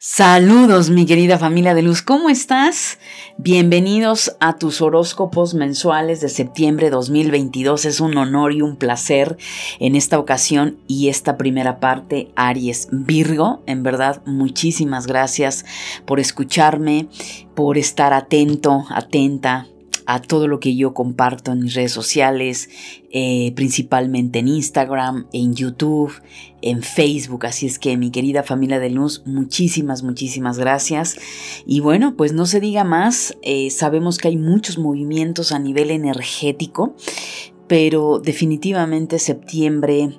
Saludos mi querida familia de luz, ¿cómo estás? Bienvenidos a tus horóscopos mensuales de septiembre 2022. Es un honor y un placer en esta ocasión y esta primera parte, Aries Virgo. En verdad, muchísimas gracias por escucharme, por estar atento, atenta a todo lo que yo comparto en mis redes sociales, eh, principalmente en Instagram, en YouTube, en Facebook. Así es que mi querida familia de luz, muchísimas, muchísimas gracias. Y bueno, pues no se diga más, eh, sabemos que hay muchos movimientos a nivel energético, pero definitivamente septiembre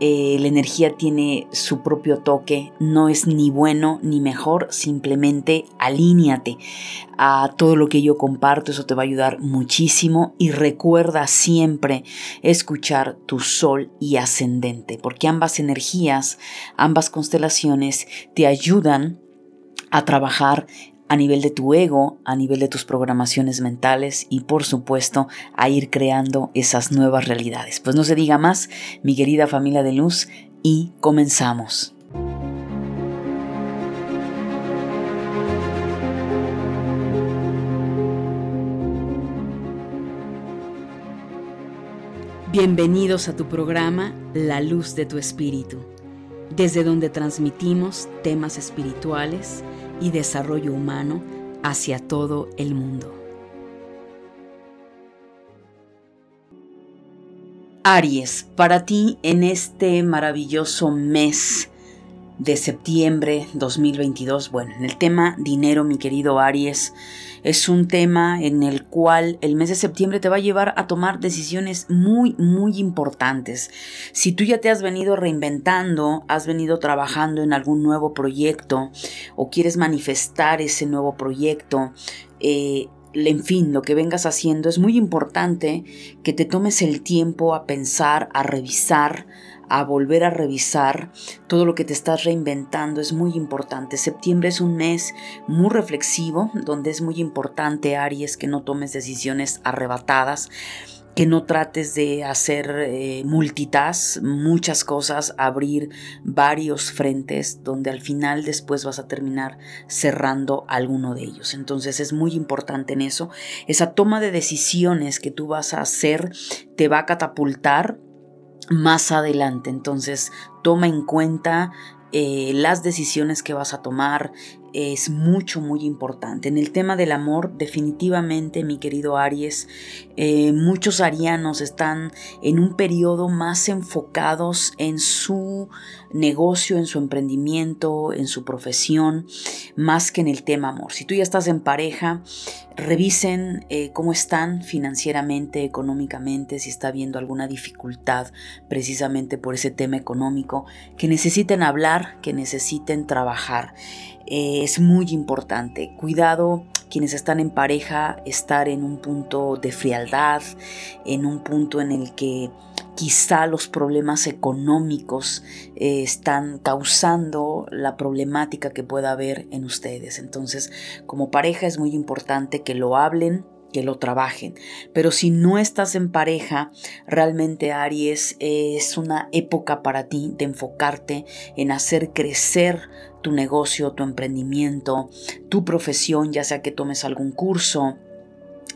eh, la energía tiene su propio toque, no es ni bueno ni mejor, simplemente alíñate a todo lo que yo comparto, eso te va a ayudar muchísimo. Y recuerda siempre escuchar tu sol y ascendente, porque ambas energías, ambas constelaciones te ayudan a trabajar a nivel de tu ego, a nivel de tus programaciones mentales y por supuesto a ir creando esas nuevas realidades. Pues no se diga más, mi querida familia de luz, y comenzamos. Bienvenidos a tu programa La Luz de tu Espíritu, desde donde transmitimos temas espirituales, y desarrollo humano hacia todo el mundo. Aries, para ti en este maravilloso mes de septiembre 2022, bueno, en el tema dinero, mi querido Aries, es un tema en el cual el mes de septiembre te va a llevar a tomar decisiones muy, muy importantes. Si tú ya te has venido reinventando, has venido trabajando en algún nuevo proyecto o quieres manifestar ese nuevo proyecto, eh, en fin, lo que vengas haciendo, es muy importante que te tomes el tiempo a pensar, a revisar, a volver a revisar todo lo que te estás reinventando. Es muy importante. Septiembre es un mes muy reflexivo, donde es muy importante, Aries, que no tomes decisiones arrebatadas que no trates de hacer eh, muchas cosas, abrir varios frentes donde al final después vas a terminar cerrando alguno de ellos. Entonces es muy importante en eso. Esa toma de decisiones que tú vas a hacer te va a catapultar más adelante. Entonces, toma en cuenta eh, las decisiones que vas a tomar, es mucho, muy importante. En el tema del amor, definitivamente, mi querido Aries, eh, muchos arianos están en un periodo más enfocados en su negocio, en su emprendimiento, en su profesión, más que en el tema amor. Si tú ya estás en pareja, revisen eh, cómo están financieramente, económicamente, si está habiendo alguna dificultad precisamente por ese tema económico, que necesiten hablar, que necesiten trabajar. Eh, es muy importante. Cuidado quienes están en pareja, estar en un punto de frialdad, en un punto en el que quizá los problemas económicos eh, están causando la problemática que pueda haber en ustedes. Entonces, como pareja es muy importante que lo hablen, que lo trabajen. Pero si no estás en pareja, realmente Aries es una época para ti de enfocarte en hacer crecer tu negocio, tu emprendimiento, tu profesión, ya sea que tomes algún curso,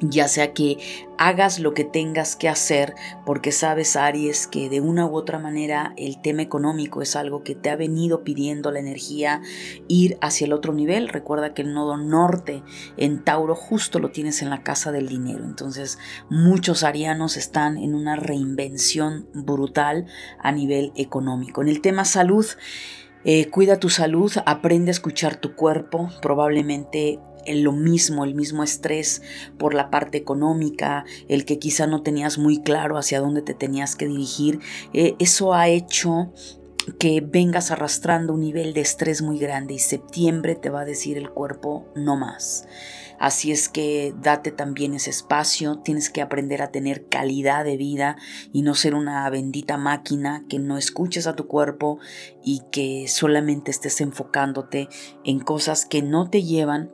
ya sea que hagas lo que tengas que hacer, porque sabes, Aries, que de una u otra manera el tema económico es algo que te ha venido pidiendo la energía ir hacia el otro nivel. Recuerda que el nodo norte en Tauro justo lo tienes en la casa del dinero. Entonces, muchos arianos están en una reinvención brutal a nivel económico. En el tema salud, eh, cuida tu salud, aprende a escuchar tu cuerpo, probablemente lo mismo, el mismo estrés por la parte económica, el que quizá no tenías muy claro hacia dónde te tenías que dirigir, eh, eso ha hecho que vengas arrastrando un nivel de estrés muy grande y septiembre te va a decir el cuerpo no más. Así es que date también ese espacio, tienes que aprender a tener calidad de vida y no ser una bendita máquina que no escuches a tu cuerpo y que solamente estés enfocándote en cosas que no te llevan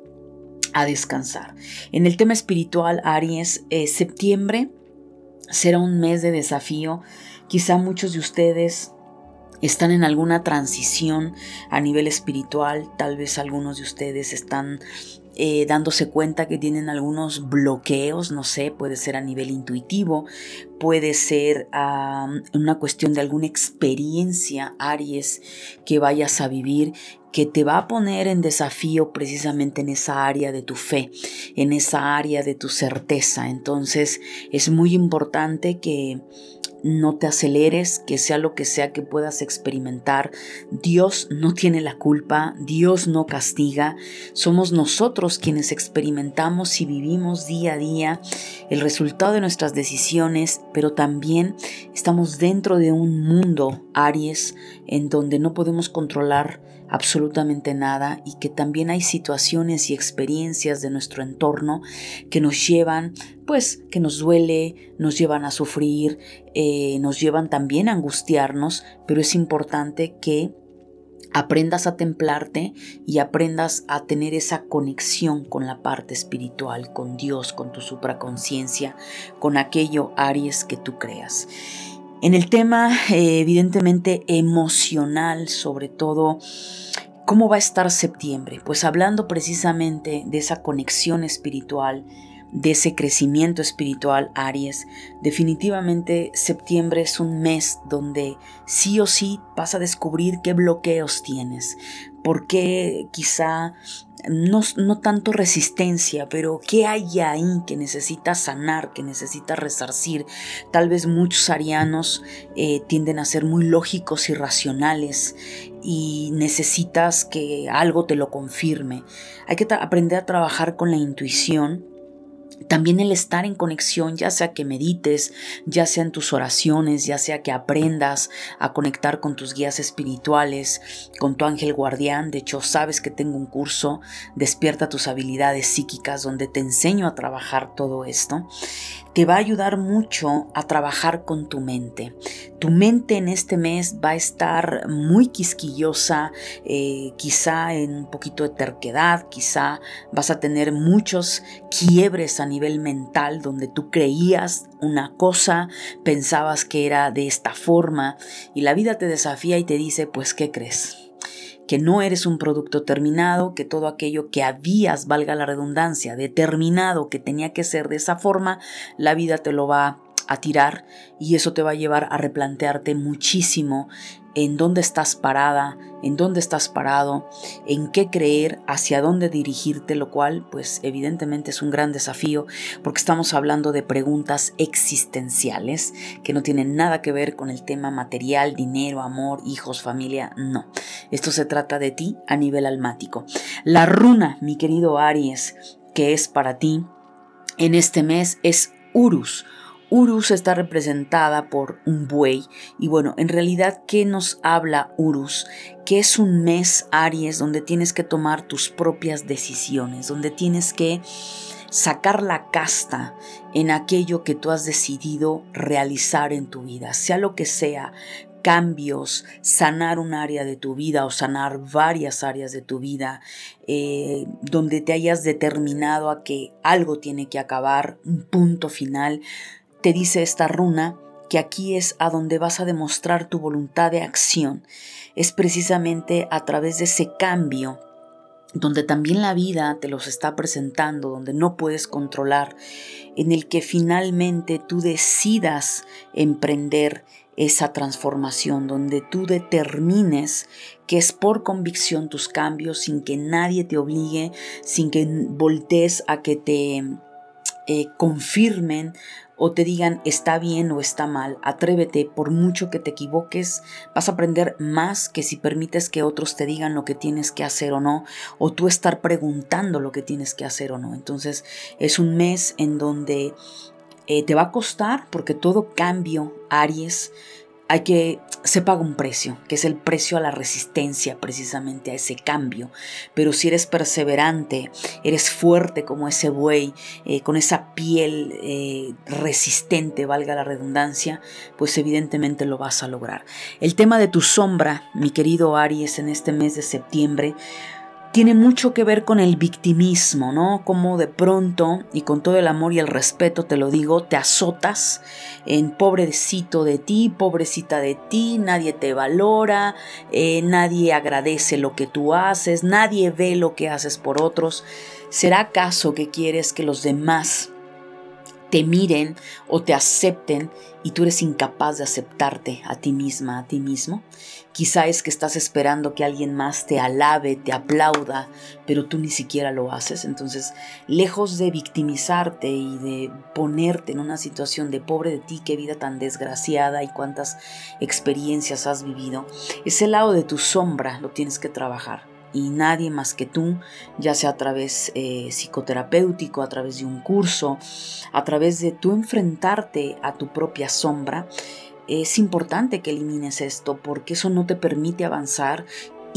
a descansar. En el tema espiritual, Aries, eh, septiembre será un mes de desafío. Quizá muchos de ustedes están en alguna transición a nivel espiritual, tal vez algunos de ustedes están eh, dándose cuenta que tienen algunos bloqueos, no sé, puede ser a nivel intuitivo, puede ser una cuestión de alguna experiencia, Aries, que vayas a vivir que te va a poner en desafío precisamente en esa área de tu fe, en esa área de tu certeza. Entonces es muy importante que no te aceleres, que sea lo que sea que puedas experimentar. Dios no tiene la culpa, Dios no castiga, somos nosotros quienes experimentamos y vivimos día a día el resultado de nuestras decisiones, pero también estamos dentro de un mundo, Aries, en donde no podemos controlar absolutamente nada y que también hay situaciones y experiencias de nuestro entorno que nos llevan, pues, que nos duele, nos llevan a sufrir, eh, nos llevan también a angustiarnos, pero es importante que aprendas a templarte y aprendas a tener esa conexión con la parte espiritual, con Dios, con tu supraconciencia, con aquello Aries que tú creas. En el tema, eh, evidentemente, emocional, sobre todo, ¿cómo va a estar septiembre? Pues hablando precisamente de esa conexión espiritual, de ese crecimiento espiritual, Aries, definitivamente septiembre es un mes donde sí o sí vas a descubrir qué bloqueos tienes, por qué quizá no, no, tanto resistencia, pero qué hay ahí que necesita sanar, que necesita resarcir. Tal vez muchos arianos eh, tienden a ser muy lógicos y racionales y necesitas que algo te lo confirme. Hay que aprender a trabajar con la intuición también el estar en conexión, ya sea que medites, ya sea en tus oraciones, ya sea que aprendas a conectar con tus guías espirituales, con tu ángel guardián. De hecho, sabes que tengo un curso, Despierta tus habilidades psíquicas, donde te enseño a trabajar todo esto te va a ayudar mucho a trabajar con tu mente. Tu mente en este mes va a estar muy quisquillosa, eh, quizá en un poquito de terquedad, quizá vas a tener muchos quiebres a nivel mental donde tú creías una cosa, pensabas que era de esta forma y la vida te desafía y te dice, pues, ¿qué crees? Que no eres un producto terminado, que todo aquello que habías, valga la redundancia, determinado que tenía que ser de esa forma, la vida te lo va a tirar y eso te va a llevar a replantearte muchísimo en dónde estás parada, en dónde estás parado, en qué creer, hacia dónde dirigirte, lo cual pues evidentemente es un gran desafío porque estamos hablando de preguntas existenciales que no tienen nada que ver con el tema material, dinero, amor, hijos, familia, no. Esto se trata de ti a nivel almático. La runa, mi querido Aries, que es para ti en este mes es Urus. Urus está representada por un buey y bueno, en realidad, ¿qué nos habla Urus? Que es un mes Aries donde tienes que tomar tus propias decisiones, donde tienes que sacar la casta en aquello que tú has decidido realizar en tu vida, sea lo que sea, cambios, sanar un área de tu vida o sanar varias áreas de tu vida, eh, donde te hayas determinado a que algo tiene que acabar, un punto final, te dice esta runa que aquí es a donde vas a demostrar tu voluntad de acción. Es precisamente a través de ese cambio donde también la vida te los está presentando, donde no puedes controlar, en el que finalmente tú decidas emprender esa transformación, donde tú determines que es por convicción tus cambios, sin que nadie te obligue, sin que voltees a que te eh, confirmen o te digan está bien o está mal. Atrévete, por mucho que te equivoques, vas a aprender más que si permites que otros te digan lo que tienes que hacer o no, o tú estar preguntando lo que tienes que hacer o no. Entonces es un mes en donde eh, te va a costar porque todo cambio, Aries, hay que, se paga un precio, que es el precio a la resistencia precisamente a ese cambio. Pero si eres perseverante, eres fuerte como ese buey, eh, con esa piel eh, resistente, valga la redundancia, pues evidentemente lo vas a lograr. El tema de tu sombra, mi querido Aries, en este mes de septiembre, tiene mucho que ver con el victimismo, ¿no? Como de pronto, y con todo el amor y el respeto te lo digo, te azotas en pobrecito de ti, pobrecita de ti, nadie te valora, eh, nadie agradece lo que tú haces, nadie ve lo que haces por otros. ¿Será acaso que quieres que los demás te miren o te acepten y tú eres incapaz de aceptarte a ti misma, a ti mismo. Quizá es que estás esperando que alguien más te alabe, te aplauda, pero tú ni siquiera lo haces. Entonces, lejos de victimizarte y de ponerte en una situación de pobre de ti, qué vida tan desgraciada y cuántas experiencias has vivido, ese lado de tu sombra lo tienes que trabajar y nadie más que tú, ya sea a través eh, psicoterapéutico, a través de un curso, a través de tú enfrentarte a tu propia sombra, es importante que elimines esto porque eso no te permite avanzar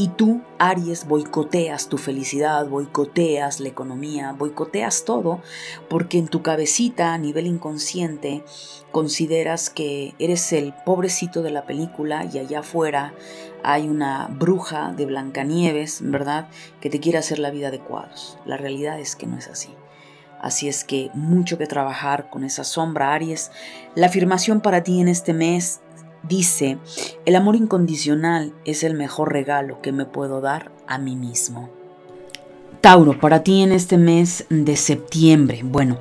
y tú, Aries, boicoteas tu felicidad, boicoteas la economía, boicoteas todo, porque en tu cabecita, a nivel inconsciente, consideras que eres el pobrecito de la película y allá afuera hay una bruja de Blancanieves, ¿verdad?, que te quiere hacer la vida de cuadros. La realidad es que no es así. Así es que mucho que trabajar con esa sombra, Aries. La afirmación para ti en este mes dice, el amor incondicional es el mejor regalo que me puedo dar a mí mismo. Tauro, para ti en este mes de septiembre. Bueno,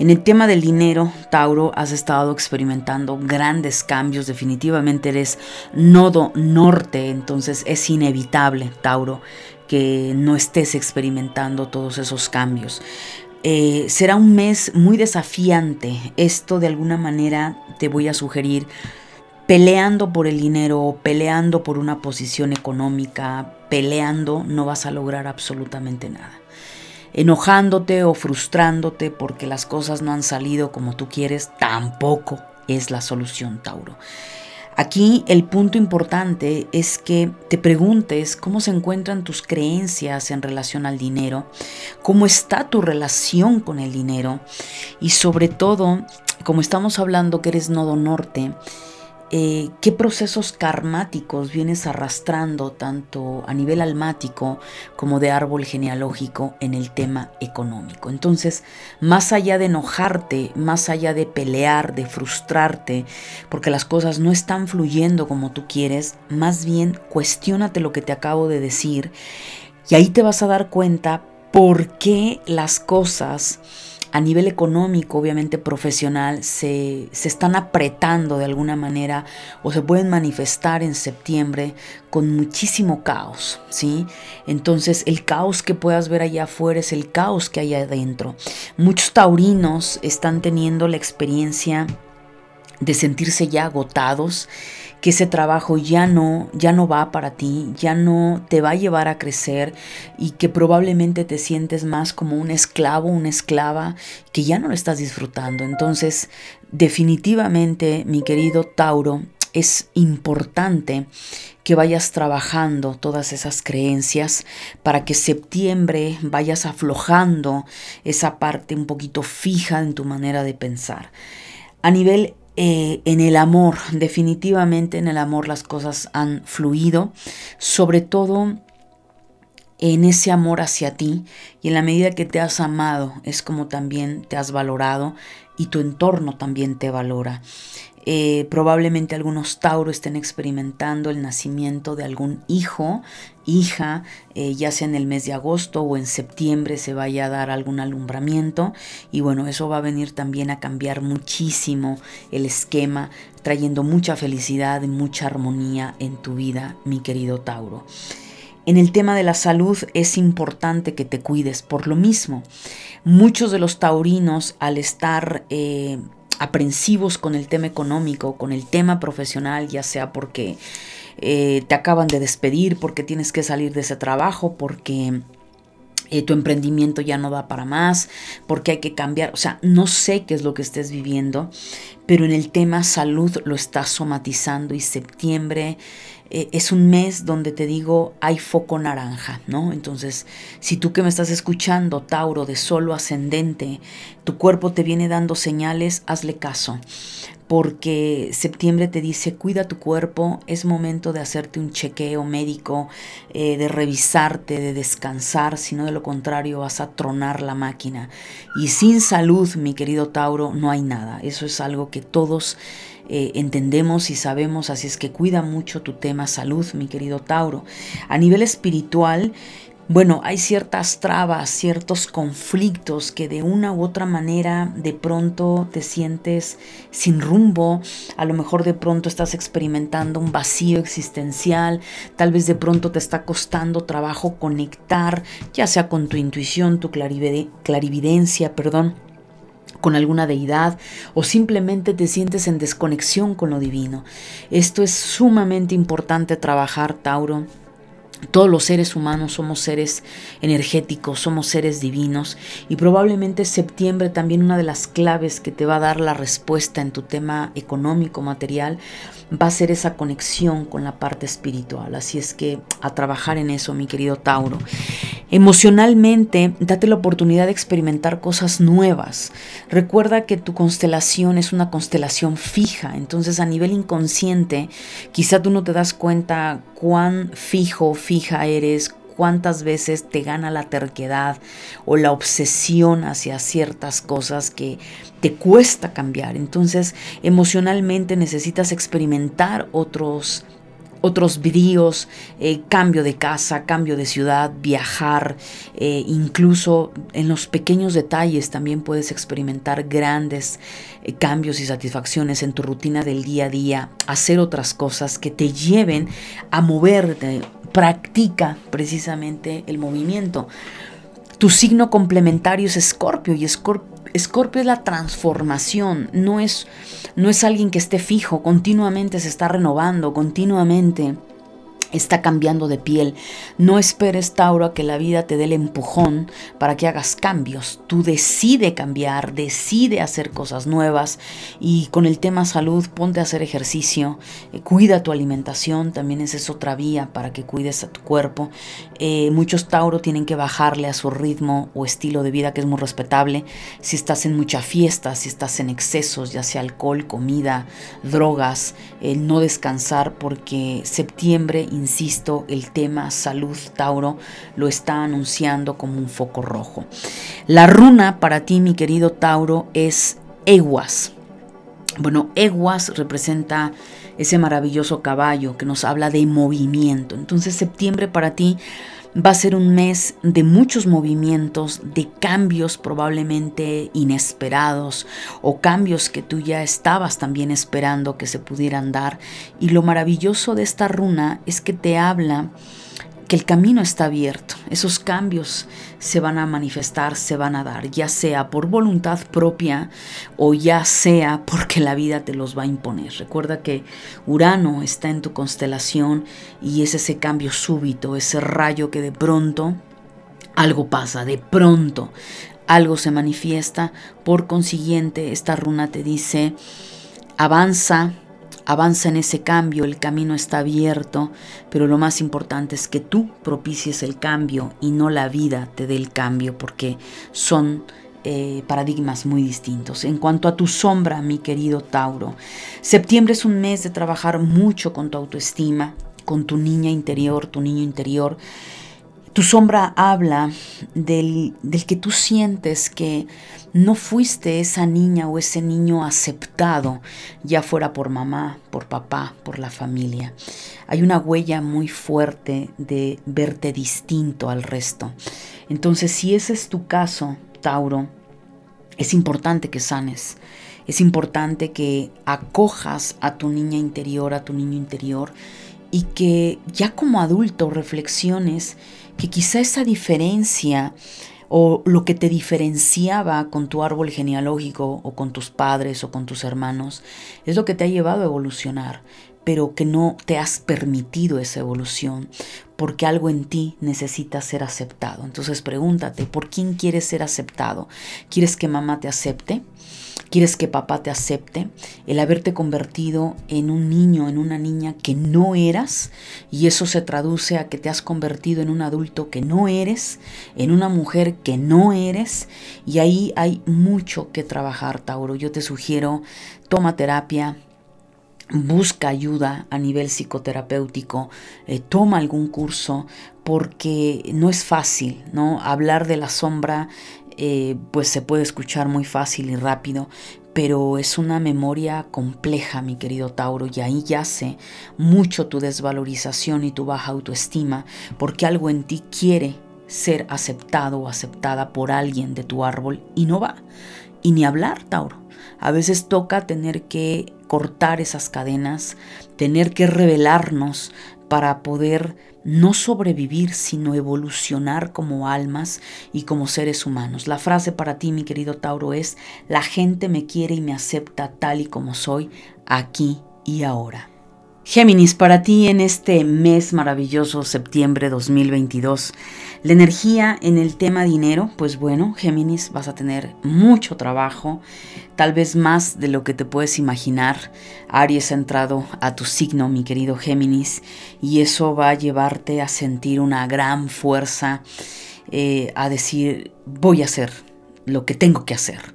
en el tema del dinero, Tauro, has estado experimentando grandes cambios. Definitivamente eres nodo norte, entonces es inevitable, Tauro, que no estés experimentando todos esos cambios. Eh, será un mes muy desafiante. Esto de alguna manera te voy a sugerir peleando por el dinero, peleando por una posición económica, peleando, no vas a lograr absolutamente nada. Enojándote o frustrándote porque las cosas no han salido como tú quieres, tampoco es la solución, Tauro. Aquí el punto importante es que te preguntes cómo se encuentran tus creencias en relación al dinero, cómo está tu relación con el dinero y sobre todo, como estamos hablando que eres nodo norte, eh, qué procesos karmáticos vienes arrastrando tanto a nivel almático como de árbol genealógico en el tema económico. Entonces, más allá de enojarte, más allá de pelear, de frustrarte, porque las cosas no están fluyendo como tú quieres, más bien cuestiónate lo que te acabo de decir y ahí te vas a dar cuenta por qué las cosas a nivel económico, obviamente profesional, se, están apretando de alguna manera o se pueden manifestar en septiembre con muchísimo caos, ¿sí? Entonces el caos que puedas ver allá afuera es el caos que hay adentro. Muchos taurinos están teniendo la experiencia de sentirse ya agotados, que ese trabajo ya no, ya no va para ti, ya no te va a llevar a crecer y que probablemente te sientes más como un esclavo, una esclava, que ya no lo estás disfrutando. Entonces, definitivamente, mi querido Tauro, es importante que vayas trabajando todas esas creencias para que septiembre vayas aflojando esa parte un poquito fija en tu manera de pensar. A nivel eh, en el amor, definitivamente en el amor las cosas han fluido, sobre todo en ese amor hacia ti y en la medida que te has amado es como también te has valorado y tu entorno también te valora. Eh, probablemente algunos Tauro estén experimentando el nacimiento de algún hijo, hija, eh, ya sea en el mes de agosto o en septiembre se vaya a dar algún alumbramiento y bueno, eso va a venir también a cambiar muchísimo el esquema, trayendo mucha felicidad y mucha armonía en tu vida, mi querido Tauro. En el tema de la salud es importante que te cuides por lo mismo. Muchos de los taurinos al estar eh, aprensivos con el tema económico, con el tema profesional, ya sea porque eh, te acaban de despedir, porque tienes que salir de ese trabajo, porque eh, tu emprendimiento ya no da para más, porque hay que cambiar, o sea, no sé qué es lo que estés viviendo, pero en el tema salud lo estás somatizando y septiembre eh, es un mes donde te digo hay foco naranja, ¿no? Entonces, si tú que me estás escuchando, Tauro de solo ascendente, tu cuerpo te viene dando señales, hazle caso porque septiembre te dice cuida tu cuerpo, es momento de hacerte un chequeo médico, eh, de revisarte, de descansar, si no de lo contrario vas a tronar la máquina. Y sin salud, mi querido Tauro, no hay nada. Eso es algo que todos eh, entendemos y sabemos, así es que cuida mucho tu tema salud, mi querido Tauro. A nivel espiritual, bueno, hay ciertas trabas, ciertos conflictos que de una u otra manera de pronto te sientes sin rumbo, a lo mejor de pronto estás experimentando un vacío existencial, tal vez de pronto te está costando trabajo conectar, ya sea con tu intuición, tu clarividencia, perdón con alguna deidad o simplemente te sientes en desconexión con lo divino. Esto es sumamente importante trabajar, Tauro todos los seres humanos somos seres energéticos, somos seres divinos y probablemente septiembre también una de las claves que te va a dar la respuesta en tu tema económico, material, va a ser esa conexión con la parte espiritual. Así es que a trabajar en eso, mi querido Tauro. Emocionalmente, date la oportunidad de experimentar cosas nuevas. Recuerda que tu constelación es una constelación fija, entonces a nivel inconsciente, quizá tú no te das cuenta cuán fijo, fija eres, cuántas veces te gana la terquedad o la obsesión hacia ciertas cosas que te cuesta cambiar. Entonces, emocionalmente necesitas experimentar otros otros bríos, eh, cambio de casa, cambio de ciudad, viajar, eh, incluso en los pequeños detalles también puedes experimentar grandes eh, cambios y satisfacciones en tu rutina del día a día, hacer otras cosas que te lleven a moverte, practica precisamente el movimiento. Tu signo complementario es Escorpio y Escorpio es la transformación, no es, no es alguien que esté fijo, continuamente se está renovando, continuamente está cambiando de piel. No esperes, Tauro, a que la vida te dé el empujón para que hagas cambios. Tú decide cambiar, decide hacer cosas nuevas y con el tema salud, ponte a hacer ejercicio, eh, cuida tu alimentación, también esa es otra vía para que cuides a tu cuerpo. Eh, muchos Tauro tienen que bajarle a su ritmo o estilo de vida que es muy respetable. Si estás en mucha fiesta, si estás en excesos, ya sea alcohol, comida, drogas, no descansar porque septiembre, insisto, el tema salud Tauro lo está anunciando como un foco rojo. La runa para ti, mi querido Tauro, es Eguas. Bueno, Eguas representa ese maravilloso caballo que nos habla de movimiento. Entonces septiembre para ti Va a ser un mes de muchos movimientos, de cambios probablemente inesperados o cambios que tú ya estabas también esperando que se pudieran dar. Y lo maravilloso de esta runa es que te habla que el camino está abierto. Esos cambios se van a manifestar, se van a dar, ya sea por voluntad propia o ya sea porque la vida te los va a imponer. Recuerda que Urano está en tu constelación y es ese cambio súbito, ese rayo que de pronto algo pasa, de pronto algo se manifiesta. Por consiguiente, esta runa te dice, avanza, Avanza en ese cambio, el camino está abierto, pero lo más importante es que tú propicies el cambio y no la vida te dé el cambio, porque son eh, paradigmas muy distintos. En cuanto a tu sombra, mi querido Tauro, septiembre es un mes de trabajar mucho con tu autoestima, con tu niña interior, tu niño interior. Tu sombra habla del, del que tú sientes que no fuiste esa niña o ese niño aceptado, ya fuera por mamá, por papá, por la familia. Hay una huella muy fuerte de verte distinto al resto. Entonces, si ese es tu caso, Tauro, es importante que sanes. Es importante que acojas a tu niña interior, a tu niño interior, y que ya como adulto reflexiones que quizá esa diferencia o lo que te diferenciaba con tu árbol genealógico o con tus padres o con tus hermanos, es lo que te ha llevado a evolucionar, pero que no te has permitido esa evolución porque algo en ti necesita ser aceptado. Entonces pregúntate, ¿por quién quieres ser aceptado? ¿Quieres que mamá te acepte? Quieres que papá te acepte, el haberte convertido en un niño, en una niña que no eras, y eso se traduce a que te has convertido en un adulto que no eres, en una mujer que no eres, y ahí hay mucho que trabajar, Tauro. Yo te sugiero, toma terapia, busca ayuda a nivel psicoterapéutico, eh, toma algún curso, porque no es fácil, ¿no? Hablar de la sombra, eh, pues se puede escuchar muy fácil y rápido, pero es una memoria compleja, mi querido Tauro, y ahí yace mucho tu desvalorización y tu baja autoestima, porque algo en ti quiere ser aceptado o aceptada por alguien de tu árbol y no va. Y ni hablar, Tauro. A veces toca tener que cortar esas cadenas, tener que revelarnos para poder no sobrevivir, sino evolucionar como almas y como seres humanos. La frase para ti, mi querido Tauro, es, la gente me quiere y me acepta tal y como soy, aquí y ahora. Géminis, para ti en este mes maravilloso, septiembre 2022, la energía en el tema dinero, pues bueno, Géminis, vas a tener mucho trabajo, tal vez más de lo que te puedes imaginar. Aries ha entrado a tu signo, mi querido Géminis, y eso va a llevarte a sentir una gran fuerza, eh, a decir, voy a hacer lo que tengo que hacer.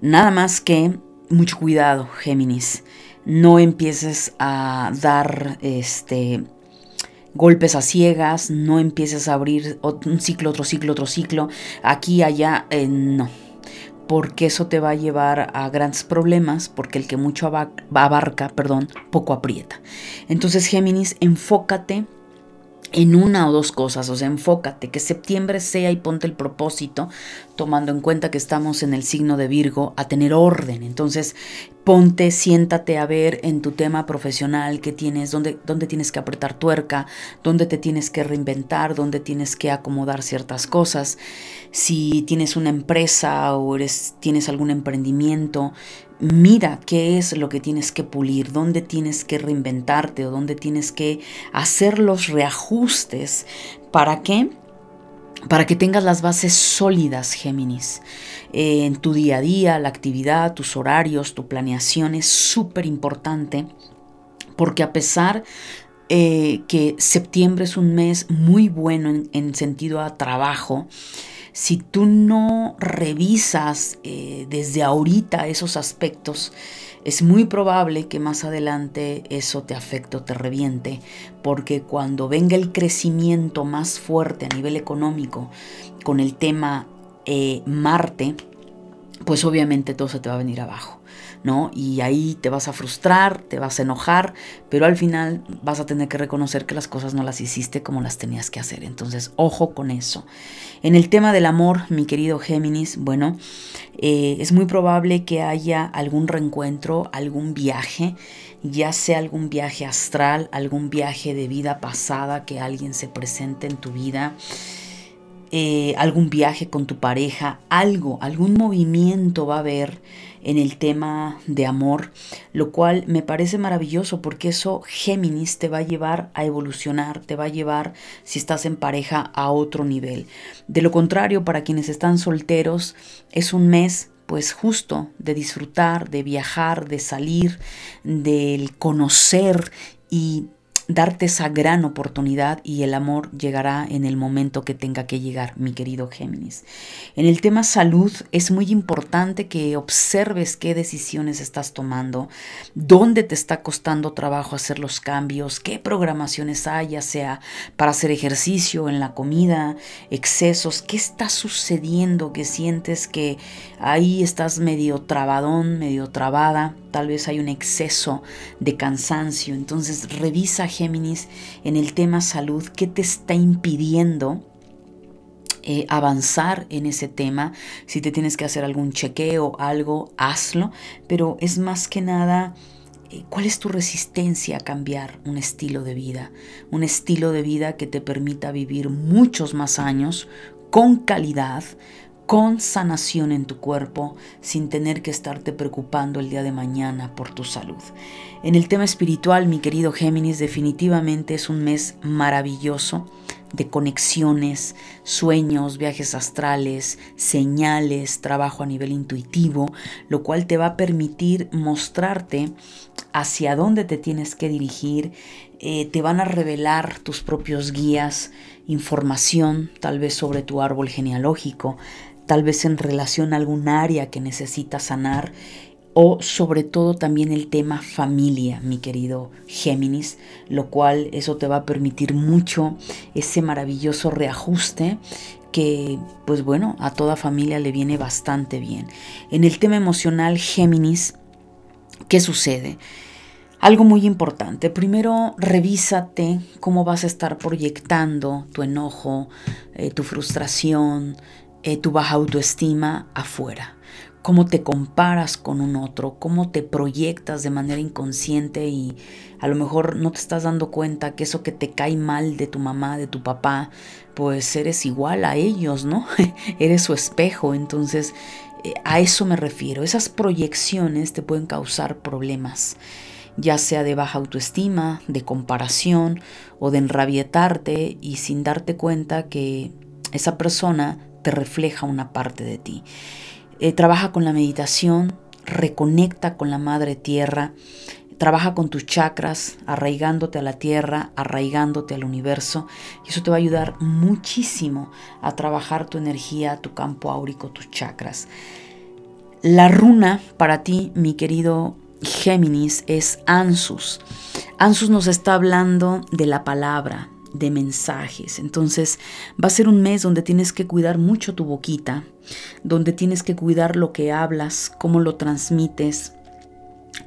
Nada más que mucho cuidado, Géminis no empieces a dar este golpes a ciegas, no empieces a abrir un ciclo, otro ciclo, otro ciclo, aquí, allá, eh, no. Porque eso te va a llevar a grandes problemas, porque el que mucho abarca, perdón, poco aprieta. Entonces, Géminis, enfócate en una o dos cosas, o sea, enfócate, que septiembre sea y ponte el propósito, tomando en cuenta que estamos en el signo de Virgo, a tener orden. Entonces, ponte, siéntate a ver en tu tema profesional que tienes, dónde, dónde tienes que apretar tuerca, dónde te tienes que reinventar, dónde tienes que acomodar ciertas cosas. Si tienes una empresa o eres, tienes algún emprendimiento, mira qué es lo que tienes que pulir, dónde tienes que reinventarte o dónde tienes que hacer los reajustes. ¿Para qué? Para que tengas las bases sólidas, Géminis. Eh, en tu día a día, la actividad, tus horarios, tu planeación es súper importante porque a pesar eh, que septiembre es un mes muy bueno en, en sentido a trabajo, si tú no revisas eh, desde ahorita esos aspectos, es muy probable que más adelante eso te afecte o te reviente, porque cuando venga el crecimiento más fuerte a nivel económico con el tema eh, Marte, pues obviamente todo se te va a venir abajo. ¿No? Y ahí te vas a frustrar, te vas a enojar, pero al final vas a tener que reconocer que las cosas no las hiciste como las tenías que hacer. Entonces, ojo con eso. En el tema del amor, mi querido Géminis, bueno, eh, es muy probable que haya algún reencuentro, algún viaje, ya sea algún viaje astral, algún viaje de vida pasada que alguien se presente en tu vida. Eh, algún viaje con tu pareja, algo, algún movimiento va a haber en el tema de amor, lo cual me parece maravilloso porque eso Géminis te va a llevar a evolucionar, te va a llevar, si estás en pareja, a otro nivel. De lo contrario, para quienes están solteros, es un mes pues justo de disfrutar, de viajar, de salir, del conocer y darte esa gran oportunidad y el amor llegará en el momento que tenga que llegar, mi querido Géminis. En el tema salud es muy importante que observes qué decisiones estás tomando, dónde te está costando trabajo hacer los cambios, qué programaciones hay, ya sea para hacer ejercicio, en la comida, excesos, qué está sucediendo que sientes que ahí estás medio trabadón, medio trabada tal vez hay un exceso de cansancio. Entonces revisa Géminis en el tema salud, qué te está impidiendo eh, avanzar en ese tema. Si te tienes que hacer algún chequeo, algo, hazlo. Pero es más que nada, eh, ¿cuál es tu resistencia a cambiar un estilo de vida? Un estilo de vida que te permita vivir muchos más años con calidad, con sanación en tu cuerpo sin tener que estarte preocupando el día de mañana por tu salud. En el tema espiritual, mi querido Géminis, definitivamente es un mes maravilloso de conexiones, sueños, viajes astrales, señales, trabajo a nivel intuitivo, lo cual te va a permitir mostrarte hacia dónde te tienes que dirigir, eh, te van a revelar tus propios guías, información tal vez sobre tu árbol genealógico, tal vez en relación a algún área que necesitas sanar o sobre todo también el tema familia, mi querido Géminis, lo cual eso te va a permitir mucho ese maravilloso reajuste que pues bueno, a toda familia le viene bastante bien. En el tema emocional Géminis, ¿qué sucede? Algo muy importante. Primero, revísate cómo vas a estar proyectando tu enojo, eh, tu frustración, eh, tu baja autoestima afuera cómo te comparas con un otro, cómo te proyectas de manera inconsciente y a lo mejor no te estás dando cuenta que eso que te cae mal de tu mamá, de tu papá, pues eres igual a ellos, ¿no? eres su espejo, entonces eh, a eso me refiero. Esas proyecciones te pueden causar problemas ya sea de baja autoestima, de comparación o de enrabietarte y sin darte cuenta que esa persona te refleja una parte de ti. Eh, trabaja con la meditación, reconecta con la madre tierra, trabaja con tus chakras, arraigándote a la tierra, arraigándote al universo, y eso te va a ayudar muchísimo a trabajar tu energía, tu campo áurico, tus chakras. La runa para ti, mi querido Géminis, es Ansus. Ansus nos está hablando de la palabra, de mensajes. Entonces va a ser un mes donde tienes que cuidar mucho tu boquita, donde tienes que cuidar lo que hablas, cómo lo transmites,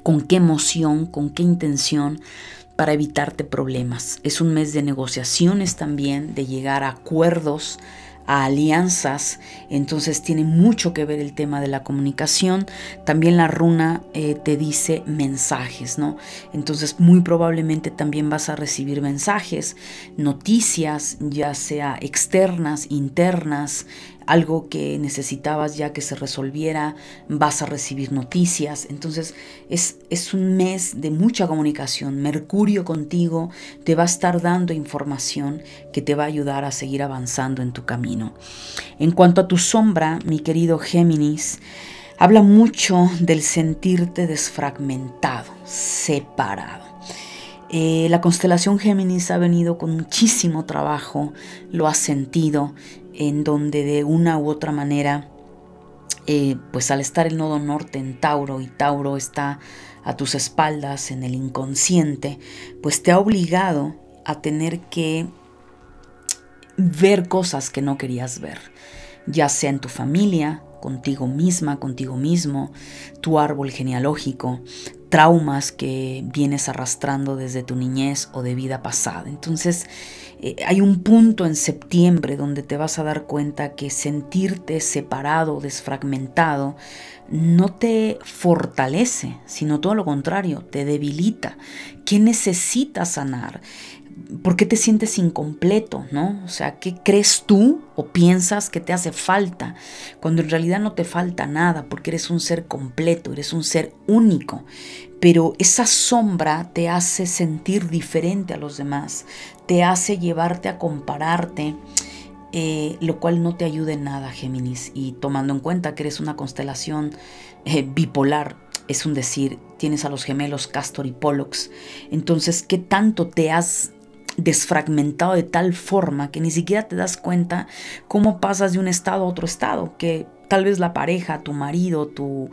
con qué emoción, con qué intención para evitarte problemas. Es un mes de negociaciones también, de llegar a acuerdos, a alianzas, entonces tiene mucho que ver el tema de la comunicación. También la runa eh, te dice mensajes, ¿no? Entonces muy probablemente también vas a recibir mensajes, noticias, ya sea externas, internas, algo que necesitabas ya que se resolviera, vas a recibir noticias. Entonces es, es un mes de mucha comunicación. Mercurio contigo te va a estar dando información que te va a ayudar a seguir avanzando en tu camino. En cuanto a tu sombra, mi querido Géminis, habla mucho del sentirte desfragmentado, separado. Eh, la constelación Géminis ha venido con muchísimo trabajo, lo has sentido, en donde de una u otra manera, eh, pues al estar el nodo norte en Tauro y Tauro está a tus espaldas en el inconsciente, pues te ha obligado a tener que ver cosas que no querías ver, ya sea en tu familia, contigo misma, contigo mismo, tu árbol genealógico, traumas que vienes arrastrando desde tu niñez o de vida pasada. Entonces, eh, hay un punto en septiembre donde te vas a dar cuenta que sentirte separado, desfragmentado, no te fortalece, sino todo lo contrario, te debilita. ¿Qué necesitas sanar? ¿Por qué te sientes incompleto? ¿no? O sea, ¿qué crees tú o piensas que te hace falta? Cuando en realidad no te falta nada, porque eres un ser completo, eres un ser único. Pero esa sombra te hace sentir diferente a los demás, te hace llevarte a compararte, eh, lo cual no te ayuda en nada, Géminis. Y tomando en cuenta que eres una constelación eh, bipolar, es un decir, tienes a los gemelos Castor y Pollux. Entonces, ¿qué tanto te has desfragmentado de tal forma que ni siquiera te das cuenta cómo pasas de un estado a otro estado, que tal vez la pareja, tu marido, tu,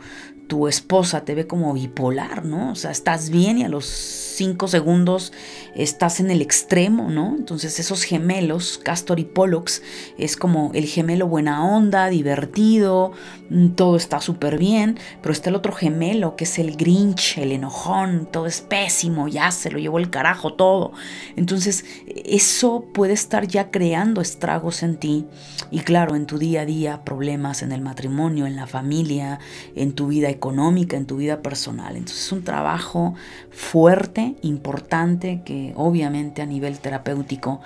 tu esposa te ve como bipolar, ¿no? O sea, estás bien y a los cinco segundos estás en el extremo, ¿no? Entonces esos gemelos, Castor y Pollux, es como el gemelo buena onda, divertido, todo está súper bien, pero está el otro gemelo que es el Grinch, el enojón, todo es pésimo, ya se lo llevó el carajo todo. Entonces eso puede estar ya creando estragos en ti y claro, en tu día a día, problemas en el matrimonio, en la familia, en tu vida económica, en tu vida personal. Entonces es un trabajo fuerte, importante, que obviamente a nivel terapéutico,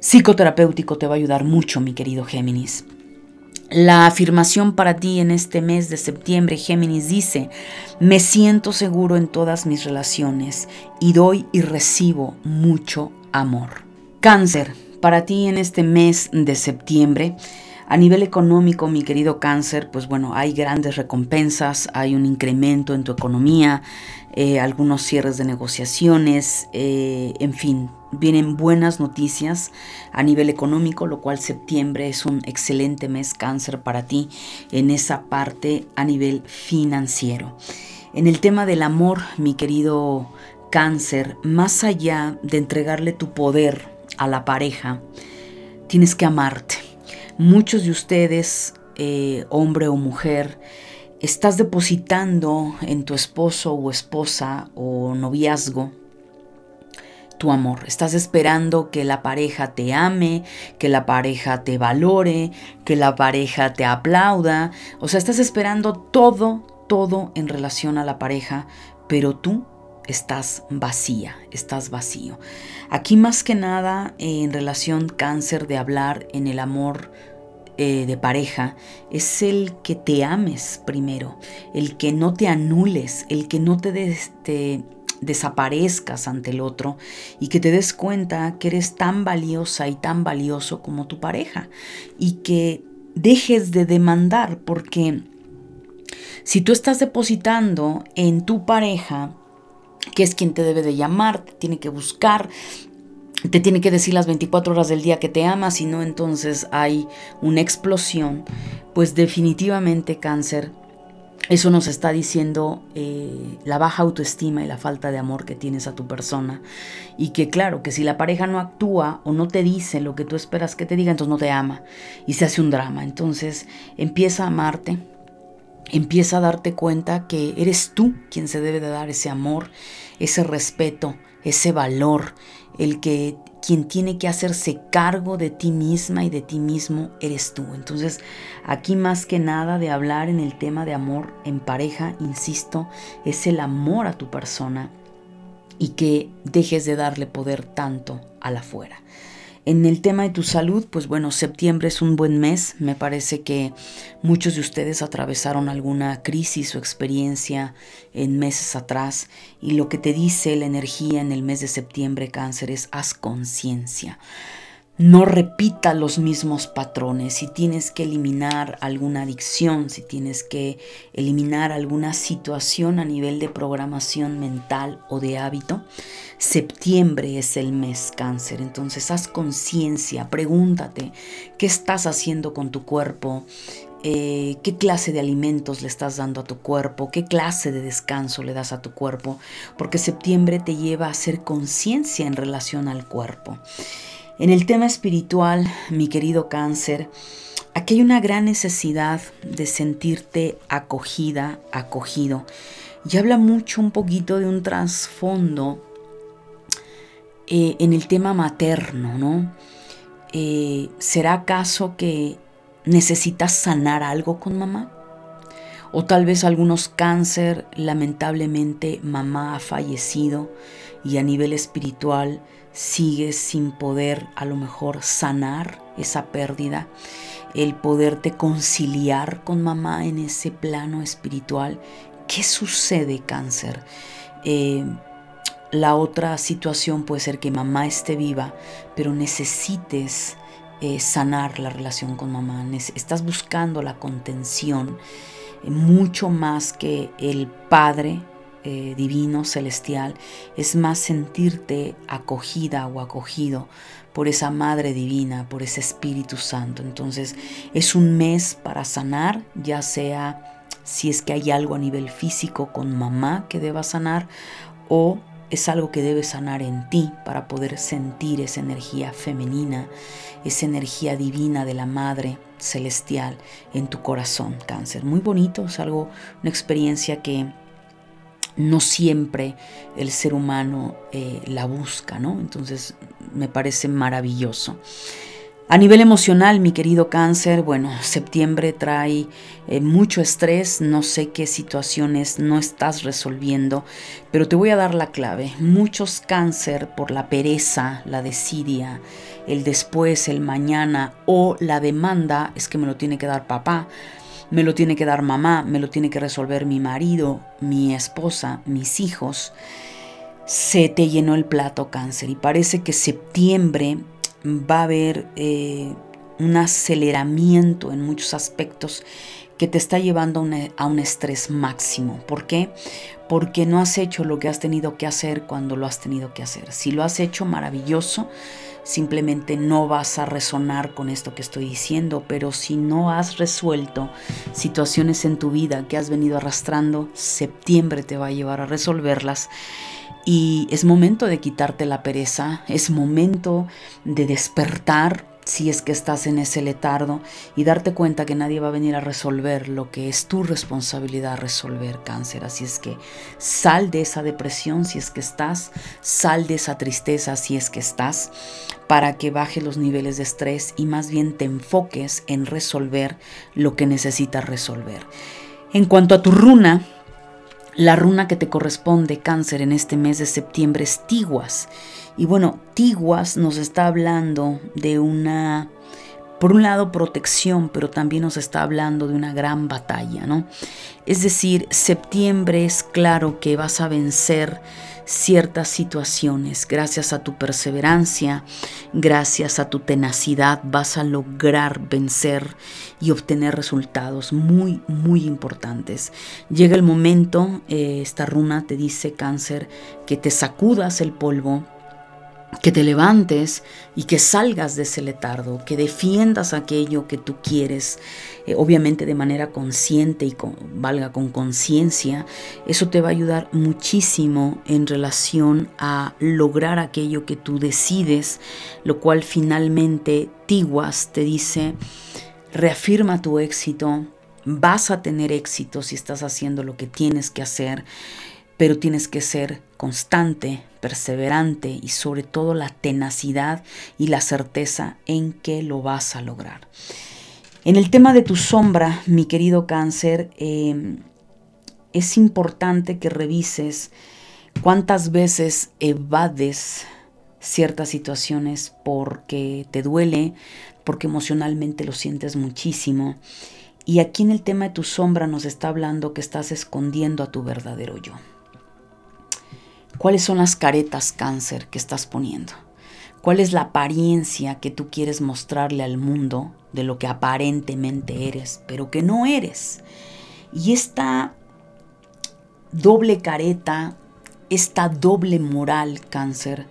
psicoterapéutico te va a ayudar mucho, mi querido Géminis. La afirmación para ti en este mes de septiembre, Géminis, dice, me siento seguro en todas mis relaciones y doy y recibo mucho amor. Cáncer, para ti en este mes de septiembre. A nivel económico, mi querido cáncer, pues bueno, hay grandes recompensas, hay un incremento en tu economía, eh, algunos cierres de negociaciones, eh, en fin, vienen buenas noticias a nivel económico, lo cual septiembre es un excelente mes cáncer para ti en esa parte a nivel financiero. En el tema del amor, mi querido cáncer, más allá de entregarle tu poder a la pareja, tienes que amarte. Muchos de ustedes, eh, hombre o mujer, estás depositando en tu esposo o esposa o noviazgo tu amor. Estás esperando que la pareja te ame, que la pareja te valore, que la pareja te aplauda. O sea, estás esperando todo, todo en relación a la pareja, pero tú estás vacía, estás vacío. Aquí más que nada en relación cáncer de hablar en el amor eh, de pareja es el que te ames primero, el que no te anules, el que no te, te desaparezcas ante el otro y que te des cuenta que eres tan valiosa y tan valioso como tu pareja y que dejes de demandar porque si tú estás depositando en tu pareja que es quien te debe de llamar, te tiene que buscar, te tiene que decir las 24 horas del día que te ama, si no entonces hay una explosión, pues definitivamente cáncer, eso nos está diciendo eh, la baja autoestima y la falta de amor que tienes a tu persona. Y que claro, que si la pareja no actúa o no te dice lo que tú esperas que te diga, entonces no te ama y se hace un drama. Entonces empieza a amarte, empieza a darte cuenta que eres tú quien se debe de dar ese amor, ese respeto, ese valor, el que quien tiene que hacerse cargo de ti misma y de ti mismo eres tú. Entonces, aquí más que nada de hablar en el tema de amor en pareja, insisto, es el amor a tu persona y que dejes de darle poder tanto a la. En el tema de tu salud, pues bueno, septiembre es un buen mes. Me parece que muchos de ustedes atravesaron alguna crisis o experiencia en meses atrás y lo que te dice la energía en el mes de septiembre, cáncer, es haz conciencia no repita los mismos patrones. Si tienes que eliminar alguna adicción, si tienes que eliminar alguna situación a nivel de programación mental o de hábito, septiembre es el mes cáncer. Entonces haz conciencia, pregúntate qué estás haciendo con tu cuerpo. Eh, qué clase de alimentos le estás dando a tu cuerpo, qué clase de descanso le das a tu cuerpo, porque septiembre te lleva a hacer conciencia en relación al cuerpo. En el tema espiritual, mi querido cáncer, aquí hay una gran necesidad de sentirte acogida, acogido. Y habla mucho un poquito de un trasfondo eh, en el tema materno, ¿no? Eh, ¿Será acaso que necesitas sanar algo con mamá? O tal vez algunos cáncer, lamentablemente mamá ha fallecido y a nivel espiritual sigues sin poder a lo mejor sanar esa pérdida, el poderte conciliar con mamá en ese plano espiritual. ¿Qué sucede cáncer? Eh, la otra situación puede ser que mamá esté viva, pero necesites eh, sanar la relación con mamá. Estás buscando la contención eh, mucho más que el padre eh, divino, celestial, es más sentirte acogida o acogido por esa Madre Divina, por ese Espíritu Santo. Entonces es un mes para sanar, ya sea si es que hay algo a nivel físico con mamá que deba sanar o es algo que debe sanar en ti para poder sentir esa energía femenina, esa energía divina de la Madre Celestial en tu corazón, cáncer. Muy bonito, es algo, una experiencia que no siempre el ser humano eh, la busca, ¿no? Entonces me parece maravilloso. A nivel emocional, mi querido cáncer, bueno, septiembre trae eh, mucho estrés, no sé qué situaciones no estás resolviendo, pero te voy a dar la clave. Muchos cáncer por la pereza, la desidia, el después, el mañana o la demanda, es que me lo tiene que dar papá, me lo tiene que dar mamá, me lo tiene que resolver mi marido, mi esposa, mis hijos. Se te llenó el plato cáncer y parece que septiembre va a haber eh, un aceleramiento en muchos aspectos que te está llevando a, un estrés máximo. ¿Por qué? Porque no has hecho lo que has tenido que hacer cuando lo has tenido que hacer. Si lo has hecho, maravilloso. Simplemente no vas a resonar con esto que estoy diciendo, pero si no has resuelto situaciones en tu vida que has venido arrastrando, septiembre te va a llevar a resolverlas. Y es momento de quitarte la pereza, es momento de despertar si es que estás en ese letardo y darte cuenta que nadie va a venir a resolver lo que es tu responsabilidad resolver cáncer. Así es que sal de esa depresión si es que estás, sal de esa tristeza si es que estás, para que baje los niveles de estrés y más bien te enfoques en resolver lo que necesitas resolver. En cuanto a tu runa, la runa que te corresponde cáncer en este mes de septiembre es Tiguas. Y bueno, Tiguas nos está hablando de una, por un lado, protección, pero también nos está hablando de una gran batalla, ¿no? Es decir, septiembre es claro que vas a vencer ciertas situaciones. Gracias a tu perseverancia, gracias a tu tenacidad, vas a lograr vencer y obtener resultados muy, muy importantes. Llega el momento, eh, esta runa te dice cáncer, que te sacudas el polvo que te levantes y que salgas de ese letardo, que defiendas aquello que tú quieres, eh, obviamente de manera consciente y con, valga con conciencia, eso te va a ayudar muchísimo en relación a lograr aquello que tú decides, lo cual finalmente Tiguas te dice, reafirma tu éxito, vas a tener éxito si estás haciendo lo que tienes que hacer, pero tienes que ser constante, perseverante y sobre todo la tenacidad y la certeza en que lo vas a lograr. En el tema de tu sombra, mi querido cáncer, em, es importante que revises cuántas veces evades ciertas situaciones porque te duele, porque emocionalmente lo sientes muchísimo. Y aquí en el tema de tu sombra nos está hablando que estás escondiendo a tu verdadero yo. ¿Cuáles son las caretas cáncer que estás poniendo? ¿Cuál es la apariencia que tú quieres mostrarle al mundo de lo que aparentemente eres, pero que no eres? Y esta doble careta, esta doble moral cáncer,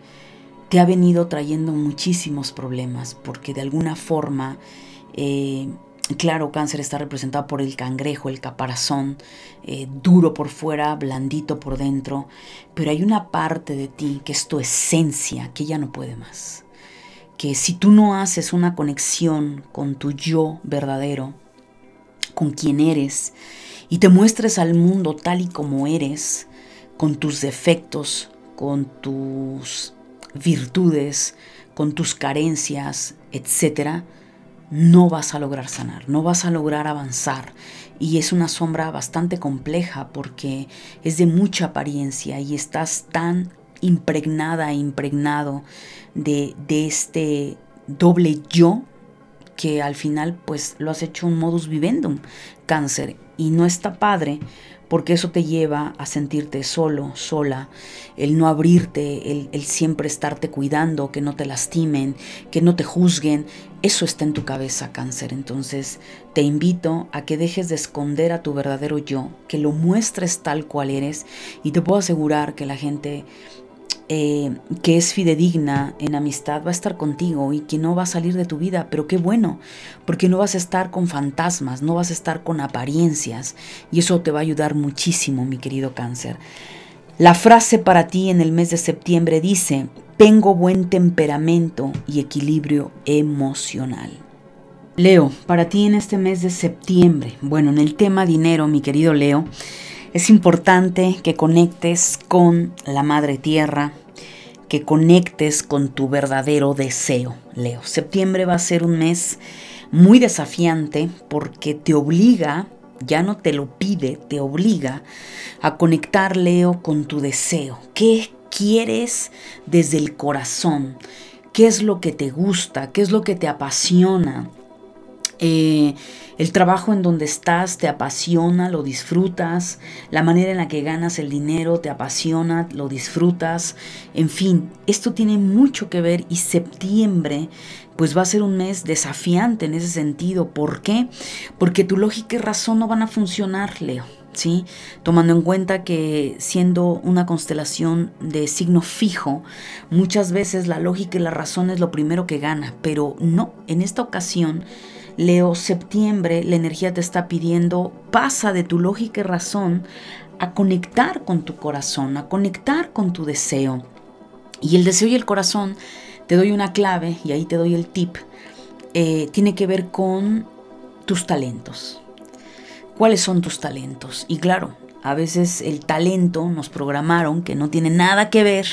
te ha venido trayendo muchísimos problemas, porque de alguna forma eh, Claro, cáncer está representado por el cangrejo, el caparazón, eh, duro por fuera, blandito por dentro, pero hay una parte de ti que es tu esencia, que ya no puede más. Que si tú no haces una conexión con tu yo verdadero, con quien eres, y te muestres al mundo tal y como eres, con tus defectos, con tus virtudes, con tus carencias, etcétera, no vas a lograr sanar, no vas a lograr avanzar. Y es una sombra bastante compleja porque es de mucha apariencia y estás tan impregnada e impregnado de, de este doble yo que al final pues lo has hecho un modus vivendum, cáncer. Y no está padre porque eso te lleva a sentirte solo, sola, el no abrirte, el, el, siempre estarte cuidando, que no te lastimen, que no te juzguen, eso está en tu cabeza, cáncer. Entonces te invito a que dejes de esconder a tu verdadero yo, que lo muestres tal cual eres y te puedo asegurar que la gente eh, que es fidedigna en amistad va a estar contigo y que no va a salir de tu vida, pero qué bueno, porque no vas a estar con fantasmas, no vas a estar con apariencias y eso te va a ayudar muchísimo, mi querido cáncer. La frase para ti en el mes de septiembre dice, tengo buen temperamento y equilibrio emocional. Leo, para ti en este mes de septiembre, bueno, en el tema dinero, mi querido Leo, es importante que conectes con la Madre Tierra, que conectes con tu verdadero deseo, Leo. Septiembre va a ser un mes muy desafiante porque te obliga, ya no te lo pide, te obliga a conectar, Leo, con tu deseo. ¿Qué quieres desde el corazón? ¿Qué es lo que te gusta? ¿Qué es lo que te apasiona? Eh, el trabajo en donde estás te apasiona, lo disfrutas, la manera en la que ganas el dinero te apasiona, lo disfrutas, en fin, esto tiene mucho que ver y septiembre pues va a ser un mes desafiante en ese sentido. ¿Por qué? Porque tu lógica y razón no van a funcionar, Leo. ¿Sí? Tomando en cuenta que siendo una constelación de signo fijo, muchas veces la lógica y la razón es lo primero que gana, pero no, en esta ocasión Leo, septiembre, la energía te está pidiendo, pasa de tu lógica y razón a conectar con tu corazón, a conectar con tu deseo. Y el deseo y el corazón, te doy una clave y ahí te doy el tip, eh, tiene que ver con tus talentos. ¿Cuáles son tus talentos? Y claro, a veces el talento nos programaron que no tiene nada que ver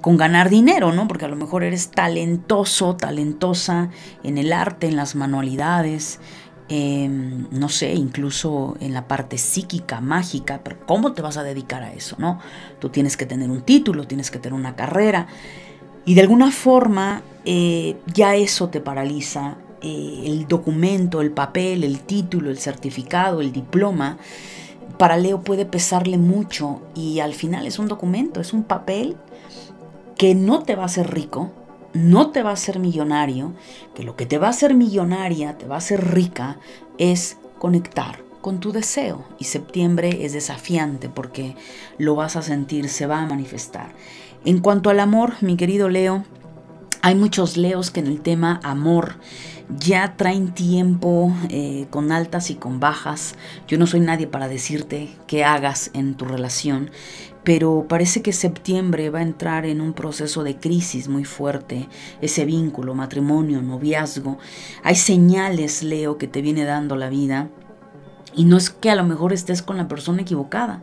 con ganar dinero, ¿no? Porque a lo mejor eres talentoso, talentosa en el arte, en las manualidades, em, no sé, incluso en la parte psíquica, mágica, pero ¿cómo te vas a dedicar a eso, no? Tú tienes que tener un título, tienes que tener una carrera y de alguna forma eh, ya eso te paraliza. Eh, el documento, el papel, el título, el certificado, el diploma, para Leo puede pesarle mucho y al final es un documento, es un papel que no te va a hacer rico, no te va a hacer millonario, que lo que te va a hacer millonaria, te va a hacer rica, es conectar con tu deseo. Y septiembre es desafiante porque lo vas a sentir, se va a manifestar. En cuanto al amor, mi querido Leo, hay muchos Leos que en el tema amor ya traen tiempo eh, con altas y con bajas. Yo no soy nadie para decirte qué hagas en tu relación, pero parece que septiembre va a entrar en un proceso de crisis muy fuerte, ese vínculo, matrimonio, noviazgo. Hay señales, Leo, que te viene dando la vida. Y no es que a lo mejor estés con la persona equivocada.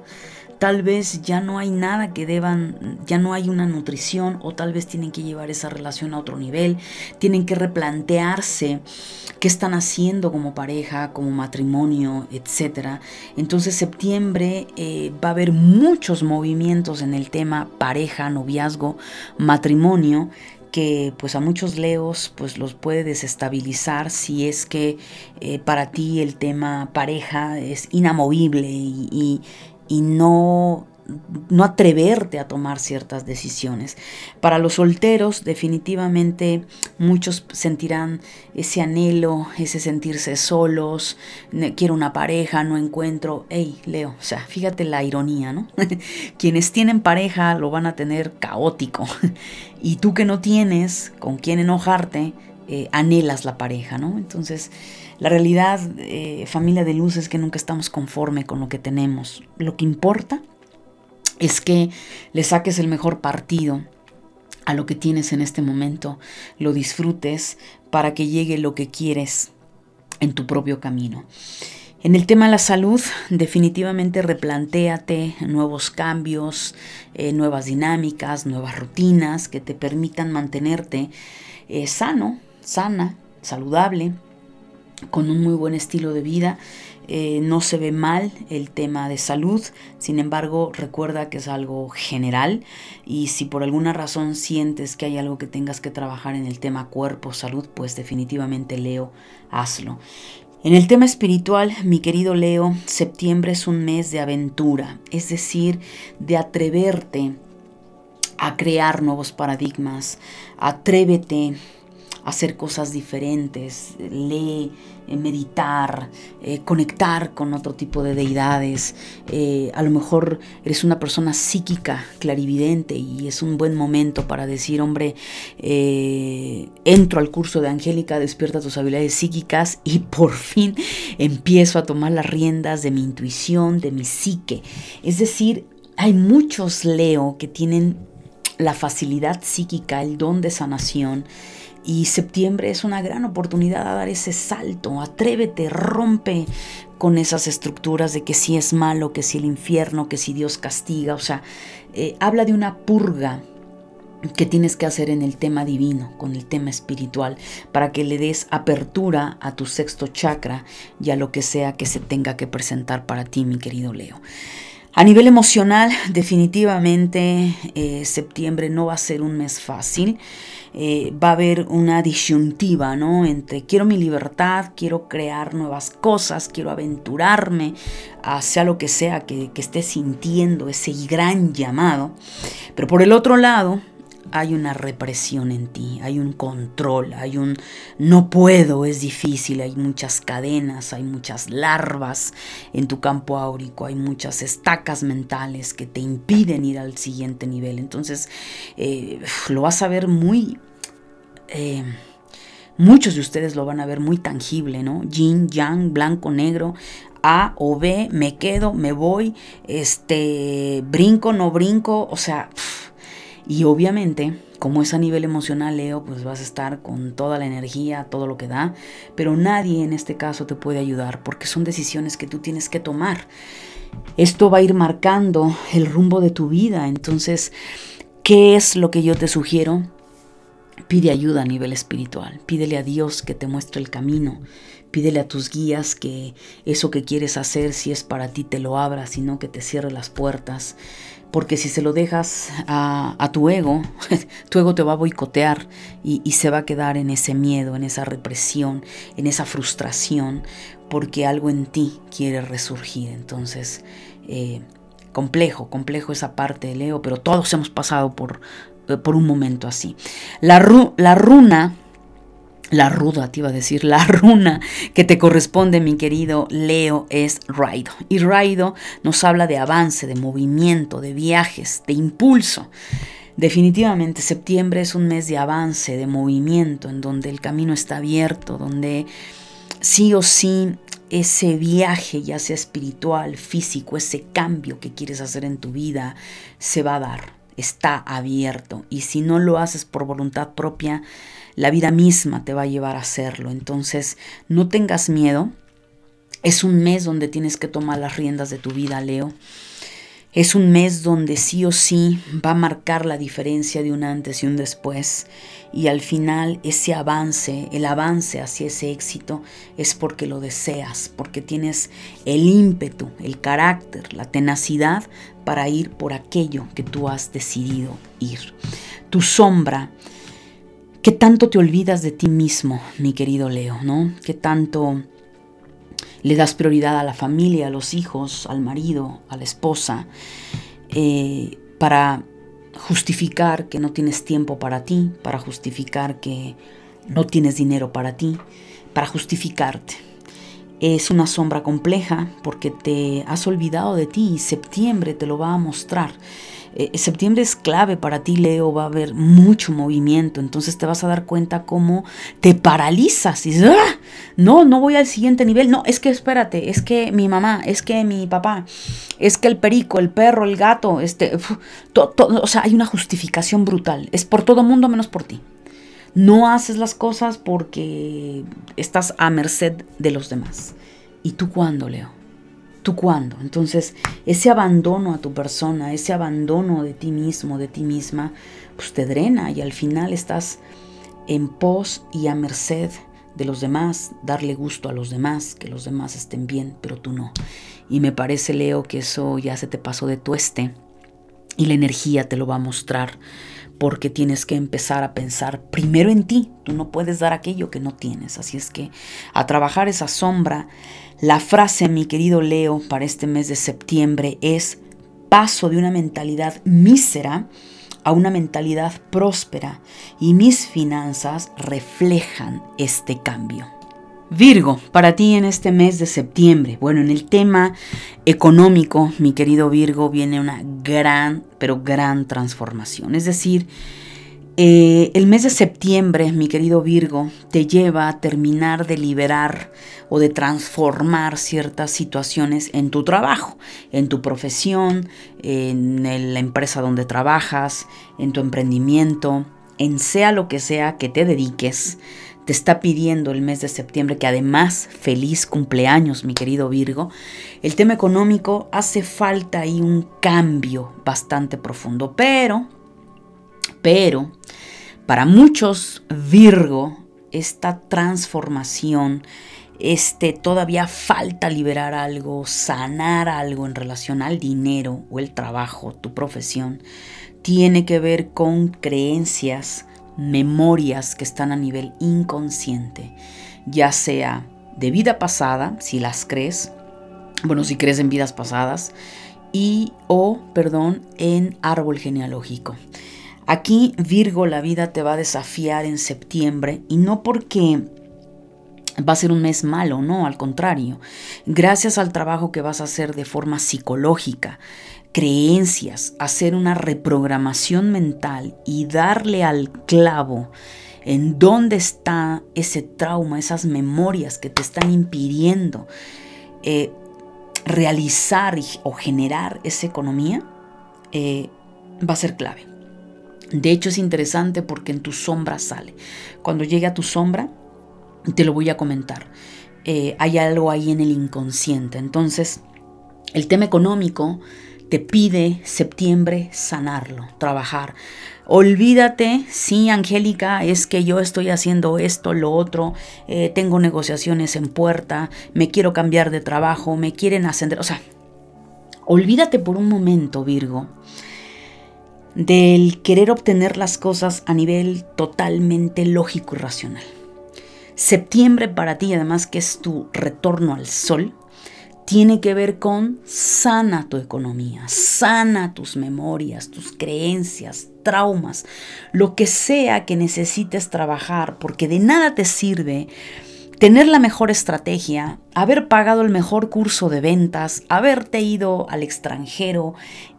Tal vez ya no hay nada que deban, ya no hay una nutrición o tal vez tienen que llevar esa relación a otro nivel, tienen que replantearse qué están haciendo como pareja, como matrimonio, etc. Entonces septiembre eh, va a haber muchos movimientos en el tema pareja, noviazgo, matrimonio que pues a muchos leos pues los puede desestabilizar si es que eh, para ti el tema pareja es inamovible y, y no no atreverte a tomar ciertas decisiones. Para los solteros, definitivamente muchos sentirán ese anhelo, ese sentirse solos, quiero una pareja, no encuentro. Hey, Leo, o sea, fíjate la ironía, ¿no? Quienes tienen pareja lo van a tener caótico. y tú que no tienes con quién enojarte, eh, anhelas la pareja, ¿no? Entonces, la realidad, eh, familia de luz, es que nunca estamos conforme con lo que tenemos. Lo que importa es que le saques el mejor partido a lo que tienes en este momento, lo disfrutes para que llegue lo que quieres en tu propio camino. En el tema de la salud, definitivamente replantéate nuevos cambios, eh, nuevas dinámicas, nuevas rutinas que te permitan mantenerte eh, sano, sana, saludable, con un muy buen estilo de vida eh, no se ve mal el tema de salud, sin embargo recuerda que es algo general y si por alguna razón sientes que hay algo que tengas que trabajar en el tema cuerpo, salud, pues definitivamente Leo, hazlo. En el tema espiritual, mi querido Leo, septiembre es un mes de aventura, es decir, de atreverte a crear nuevos paradigmas, atrévete hacer cosas diferentes, lee, eh, meditar, eh, conectar con otro tipo de deidades. Eh, a lo mejor eres una persona psíquica, clarividente, y es un buen momento para decir, hombre, entro al curso de Angélica, despierta tus habilidades psíquicas y por fin empiezo a tomar las riendas de mi intuición, de mi psique. Es decir, hay muchos Leo que tienen la facilidad psíquica, el don de sanación, y septiembre es una gran oportunidad a dar ese salto. Atrévete, rompe con esas estructuras de que si es malo, que si el infierno, que si Dios castiga. O sea, eh, habla de una purga que tienes que hacer en el tema divino, con el tema espiritual, para que le des apertura a tu sexto chakra y a lo que sea que se tenga que presentar para ti, mi querido Leo. A nivel emocional, definitivamente eh, septiembre no va a ser un mes fácil. Eh, va a haber una disyuntiva, ¿no? Entre quiero mi libertad, quiero crear nuevas cosas, quiero aventurarme hacia lo que sea que, que esté sintiendo ese gran llamado. Pero por el otro lado, hay una represión en ti, hay un control, hay un no puedo, es difícil, hay muchas cadenas, hay muchas larvas en tu campo áurico, hay muchas estacas mentales que te impiden ir al siguiente nivel. Entonces, eh, lo vas a ver muy... Eh, muchos de ustedes lo van a ver muy tangible, ¿no? Yin, yang, blanco, negro, A o B, me quedo, me voy, este, brinco, no brinco, o sea... Y obviamente, como es a nivel emocional, Leo, pues vas a estar con toda la energía, todo lo que da, pero nadie en este caso te puede ayudar porque son decisiones que tú tienes que tomar. Esto va a ir marcando el rumbo de tu vida, entonces, ¿qué es lo que yo te sugiero? Pide ayuda a nivel espiritual, pídele a Dios que te muestre el camino, pídele a tus guías que eso que quieres hacer, si es para ti, te lo abra, sino que te cierre las puertas porque si se lo dejas a, tu ego, tu ego te va a boicotear y, se va a quedar en ese miedo, en esa represión, en esa frustración, porque algo en ti quiere resurgir. Entonces, eh, complejo, complejo esa parte de Leo, pero todos hemos pasado por, por un momento así. La, la runa la ruda, te iba a decir, la runa que te corresponde, mi querido Leo, es Raido. Y Raido nos habla de avance, de movimiento, de viajes, de impulso. Definitivamente septiembre es un mes de avance, de movimiento, en donde el camino está abierto, donde sí o sí ese viaje, ya sea espiritual, físico, ese cambio que quieres hacer en tu vida, se va a dar, está abierto. Y si no lo haces por voluntad propia, la vida misma te va a llevar a hacerlo. Entonces, no tengas miedo. Es un mes donde tienes que tomar las riendas de tu vida, Leo. Es un mes donde sí o sí va a marcar la diferencia de un antes y un después. Y al final ese avance, el avance hacia ese éxito es porque lo deseas, porque tienes el ímpetu, el carácter, la tenacidad para ir por aquello que tú has decidido ir. Tu sombra ¿Qué tanto te olvidas de ti mismo, mi querido Leo? ¿no? ¿Qué tanto le das prioridad a la familia, a los hijos, al marido, a la esposa, eh, para justificar que no tienes tiempo para ti, para justificar que no tienes dinero para ti, para justificarte? Es una sombra compleja porque te has olvidado de ti y septiembre te lo va a mostrar. Eh, septiembre es clave para ti, Leo, va a haber mucho movimiento, entonces te vas a dar cuenta cómo te paralizas y dices, ¡Ah! no, no voy al siguiente nivel, no, es que espérate, es que mi mamá, es que mi papá, es que el perico, el perro, el gato, este, o sea, hay una justificación brutal, es por todo mundo menos por ti. No haces las cosas porque estás a merced de los demás. ¿Y tú cuándo, Leo? ¿Tú cuándo? Entonces, ese abandono a tu persona, ese abandono de ti mismo, de ti misma, pues te drena y al final estás en pos y a merced de los demás, darle gusto a los demás, que los demás estén bien, pero tú no. Y me parece, Leo, que eso ya se te pasó de tueste y la energía te lo va a mostrar porque tienes que empezar a pensar primero en ti. Tú no puedes dar aquello que no tienes. Así es que a trabajar esa sombra, la frase, mi querido Leo, para este mes de septiembre es paso de una mentalidad mísera a una mentalidad próspera y mis finanzas reflejan este cambio. Virgo, para ti en este mes de septiembre, bueno, en el tema económico, mi querido Virgo, viene una gran, pero gran transformación. Es decir, eh, el mes de septiembre, mi querido Virgo, te lleva a terminar de liberar o de transformar ciertas situaciones en tu trabajo, en tu profesión, en la empresa donde trabajas, en tu emprendimiento, en sea lo que sea que te dediques. Te está pidiendo el mes de septiembre, que además feliz cumpleaños, mi querido Virgo, el tema económico hace falta ahí un cambio bastante profundo, pero, pero, para muchos Virgo, esta transformación este, todavía falta liberar algo, sanar algo en relación al dinero o el trabajo, tu profesión, tiene que ver con creencias, memorias que están a nivel inconsciente, ya sea de vida pasada, si las crees, bueno, si crees en vidas pasadas, y o, perdón, en árbol genealógico. Aquí Virgo la vida te va a desafiar en septiembre y no porque va a ser un mes malo, no, al contrario. Gracias al trabajo que vas a hacer de forma psicológica, creencias, hacer una reprogramación mental y darle al clavo en dónde está ese trauma, esas memorias que te están impidiendo eh, realizar o generar esa economía, eh, va a ser clave. De hecho es interesante porque en tu sombra sale. Cuando llegue a tu sombra, te lo voy a comentar. Eh, hay algo ahí en el inconsciente. Entonces, el tema económico te pide septiembre sanarlo, trabajar. Olvídate, sí, Angélica, es que yo estoy haciendo esto, lo otro, eh, tengo negociaciones en puerta, me quiero cambiar de trabajo, me quieren ascender. O sea, olvídate por un momento, Virgo, del querer obtener las cosas a nivel totalmente lógico y racional. Septiembre para ti, además que es tu retorno al sol, tiene que ver con sana tu economía, sana tus memorias, tus creencias, traumas, lo que sea que necesites trabajar, porque de nada te sirve tener la mejor estrategia, haber pagado el mejor curso de ventas, haberte ido al extranjero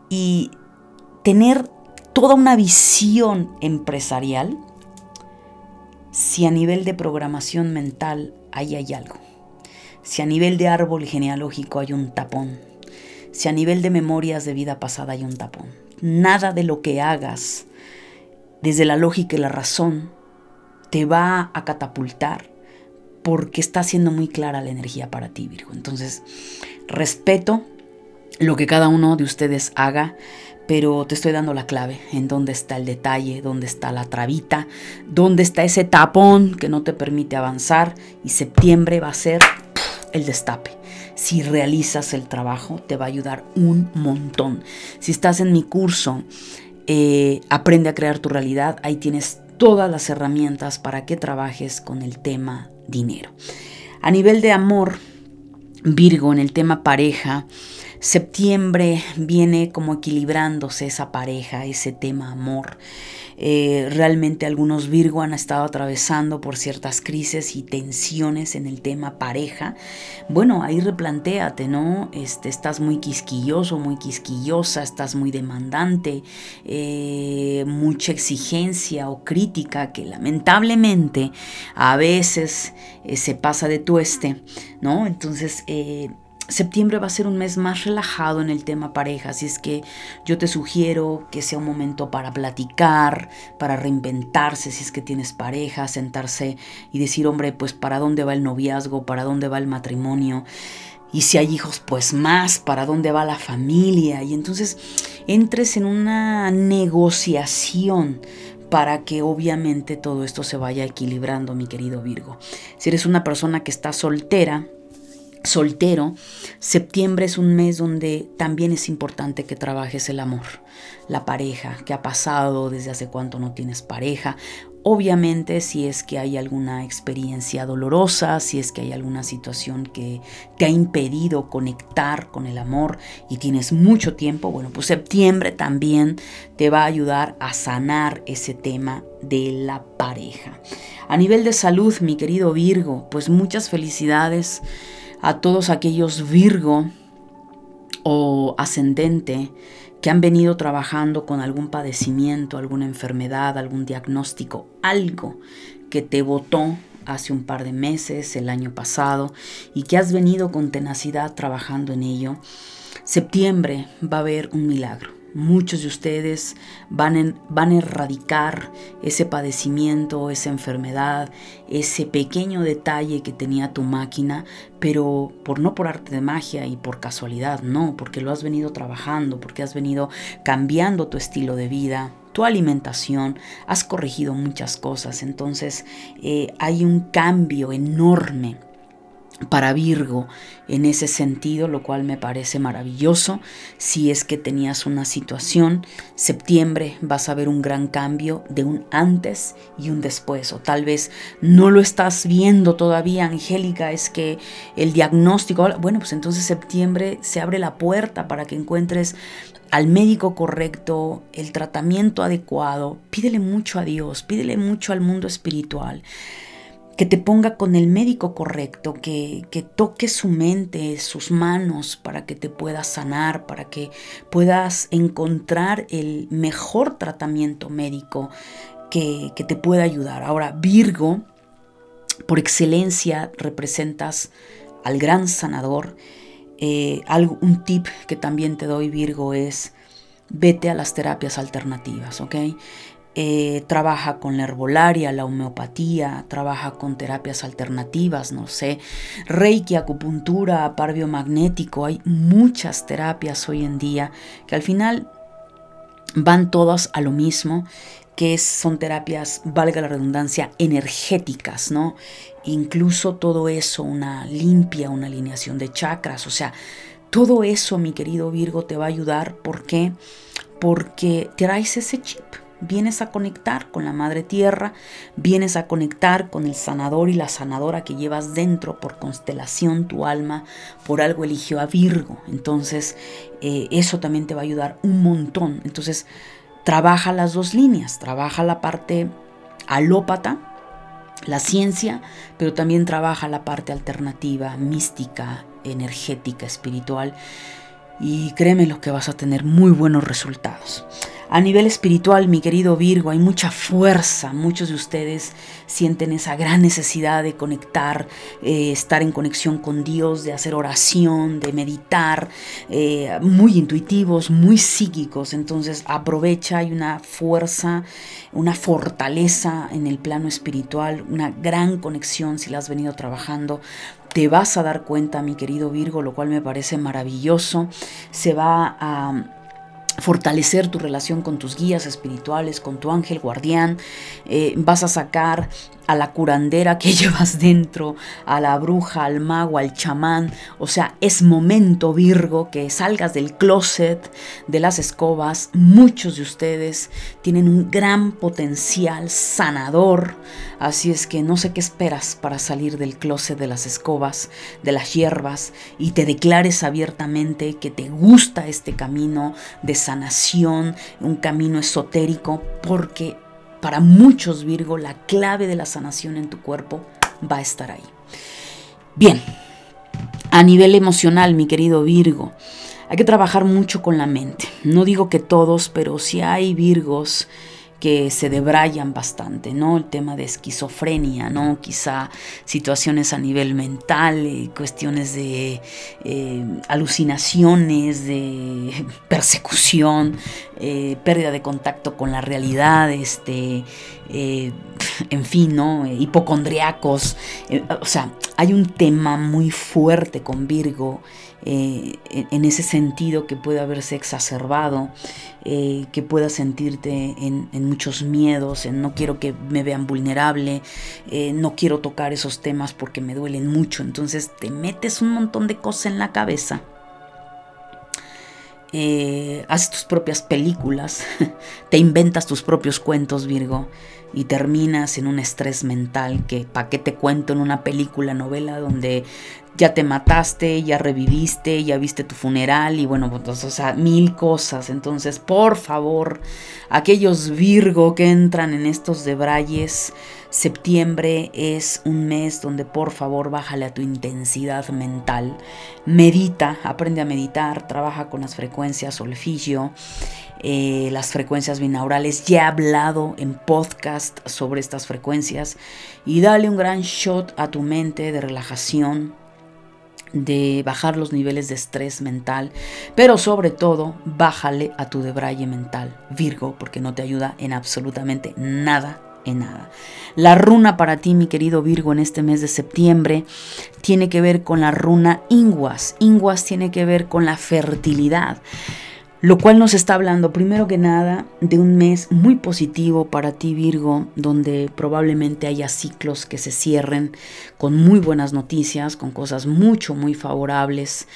y tener toda una visión empresarial si a nivel de programación mental ahí hay algo. Si a nivel de árbol genealógico hay un tapón, si a nivel de memorias de vida pasada hay un tapón, nada de lo que hagas desde la lógica y la razón te va a catapultar porque está siendo muy clara la energía para ti, Virgo. Entonces, respeto lo que cada uno de ustedes haga, pero te estoy dando la clave en dónde está el detalle, dónde está la trabita, dónde está ese tapón que no te permite avanzar y septiembre va a ser el destape. Si realizas el trabajo, te va a ayudar un montón. Si estás en mi curso, eh, aprende a crear tu realidad, ahí tienes todas las herramientas para que trabajes con el tema dinero. A nivel de amor, Virgo, en el tema pareja, septiembre viene como equilibrándose esa pareja, ese tema amor. Eh, realmente algunos Virgo han estado atravesando por ciertas crisis y tensiones en el tema pareja. Bueno, ahí replantéate, ¿no? Este, estás muy quisquilloso, muy quisquillosa, estás muy demandante, eh, mucha exigencia o crítica que lamentablemente a veces eh, se pasa de tueste, ¿no? Entonces, Septiembre va a ser un mes más relajado en el tema pareja, así es que yo te sugiero que sea un momento para platicar, para reinventarse si es que tienes pareja, sentarse y decir, hombre, pues para dónde va el noviazgo, para dónde va el matrimonio. Y si hay hijos, pues más, para dónde va la familia. Y entonces entres en una negociación para que obviamente todo esto se vaya equilibrando, mi querido Virgo. Si eres una persona que está soltera, soltero, septiembre es un mes donde también es importante que trabajes el amor, la pareja, que ha pasado, desde hace cuánto no tienes pareja. Obviamente si es que hay alguna experiencia dolorosa, si es que hay alguna situación que te ha impedido conectar con el amor y tienes mucho tiempo, bueno, pues septiembre también te va a ayudar a sanar ese tema de la pareja. A nivel de salud, mi querido Virgo, pues muchas felicidades a todos aquellos Virgo o ascendente que han venido trabajando con algún padecimiento, alguna enfermedad, algún diagnóstico, algo que te votó hace un par de meses, el año pasado, y que has venido con tenacidad trabajando en ello, septiembre va a haber un milagro. Muchos de ustedes van, a erradicar ese padecimiento, esa enfermedad, ese pequeño detalle que tenía tu máquina, pero por no por arte de magia y por casualidad, no, porque lo has venido trabajando, porque has venido cambiando tu estilo de vida, tu alimentación, has corregido muchas cosas, entonces eh, hay un cambio enorme para Virgo en ese sentido, lo cual me parece maravilloso. Si es que tenías una situación, septiembre vas a ver un gran cambio de un antes y un después, o tal vez no lo estás viendo todavía, Angélica, es que el diagnóstico, bueno, pues entonces septiembre se abre la puerta para que encuentres al médico correcto, el tratamiento adecuado. Pídele mucho a Dios, pídele mucho al mundo espiritual que te ponga con el médico correcto, que, que, toque su mente, sus manos, para que te puedas sanar, para que puedas encontrar el mejor tratamiento médico que, que te pueda ayudar. Ahora, Virgo, por excelencia, representas al gran sanador. Eh, algo, un tip que también te doy, Virgo, es vete a las terapias alternativas, ¿ok? Eh, trabaja con la herbolaria, la homeopatía, trabaja con terapias alternativas, no sé, reiki, acupuntura, par biomagnético, hay muchas terapias hoy en día que al final van todas a lo mismo, que son terapias, valga la redundancia, energéticas, ¿no? Incluso todo eso, una limpia, una alineación de chakras, o sea, todo eso, mi querido Virgo, te va a ayudar. ¿Por qué? Porque traes ese chip vienes a conectar con la Madre Tierra, vienes a conectar con el sanador y la sanadora que llevas dentro por constelación, tu alma por algo eligió a Virgo. Entonces, eh, eso también te va a ayudar un montón. Entonces, trabaja las dos líneas, trabaja la parte alópata, la ciencia, pero también trabaja la parte alternativa, mística, energética, espiritual. Y créeme lo que vas a tener muy buenos resultados. A nivel espiritual, mi querido Virgo, hay mucha fuerza. Muchos de ustedes sienten esa gran necesidad de conectar, eh, estar en conexión con Dios, de hacer oración, de meditar, eh, muy intuitivos, muy psíquicos. Entonces aprovecha, hay una fuerza, una fortaleza en el plano espiritual, una gran conexión si la has venido trabajando te vas a dar cuenta, mi querido Virgo, lo cual me parece maravilloso. Se va a fortalecer tu relación con tus guías espirituales, con tu ángel guardián, eh, vas a sacar a la curandera que llevas dentro, a la bruja, al mago, al chamán. O sea, es momento, Virgo, que salgas del closet de las escobas. Muchos de ustedes tienen un gran potencial sanador. Así es que no sé qué esperas para salir del closet de las escobas, de las hierbas, y te declares abiertamente que te gusta este camino de sanación, un camino esotérico, porque para muchos Virgo, la clave de la sanación en tu cuerpo va a estar ahí. Bien, a nivel emocional, mi querido Virgo, hay que trabajar mucho con la mente. No digo que todos, pero si hay Virgos que se debrayan bastante, ¿no? El tema de esquizofrenia, ¿no? Quizá situaciones a nivel mental, eh, cuestiones de eh, alucinaciones, de persecución, eh, pérdida de contacto con la realidad, este, en fin, ¿no? Hipocondriacos. o sea, hay un tema muy fuerte con Virgo eh, en ese sentido que puede haberse exacerbado, eh, que pueda sentirte en, muchos miedos, en no quiero que me vean vulnerable, eh, no quiero tocar esos temas porque me duelen mucho, entonces te metes un montón de cosas en la cabeza. Haces tus propias películas, te inventas tus propios cuentos, Virgo, y terminas en un estrés mental que, ¿para qué te cuento en una película, novela donde ya te mataste, ya reviviste, ya viste tu funeral y bueno, pues, o sea, mil cosas. Entonces, por favor, aquellos Virgo que entran en estos debrayes, septiembre es un mes donde por favor bájale a tu intensidad mental. Medita, aprende a meditar, trabaja con las frecuencias solfigio. Eh, las frecuencias binaurales. Ya he hablado en podcast sobre estas frecuencias y dale un gran shot a tu mente de relajación, de bajar los niveles de estrés mental, pero sobre todo bájale a tu debraye mental, Virgo, porque no te ayuda en absolutamente nada. Nada. La runa para ti, mi querido Virgo, en este mes de septiembre tiene que ver con la runa Inguas. Inguas tiene que ver con la fertilidad. Lo cual nos está hablando, primero que nada, de un mes muy positivo para ti, Virgo, donde probablemente haya ciclos que se cierren con muy buenas noticias, con cosas mucho, muy favorables.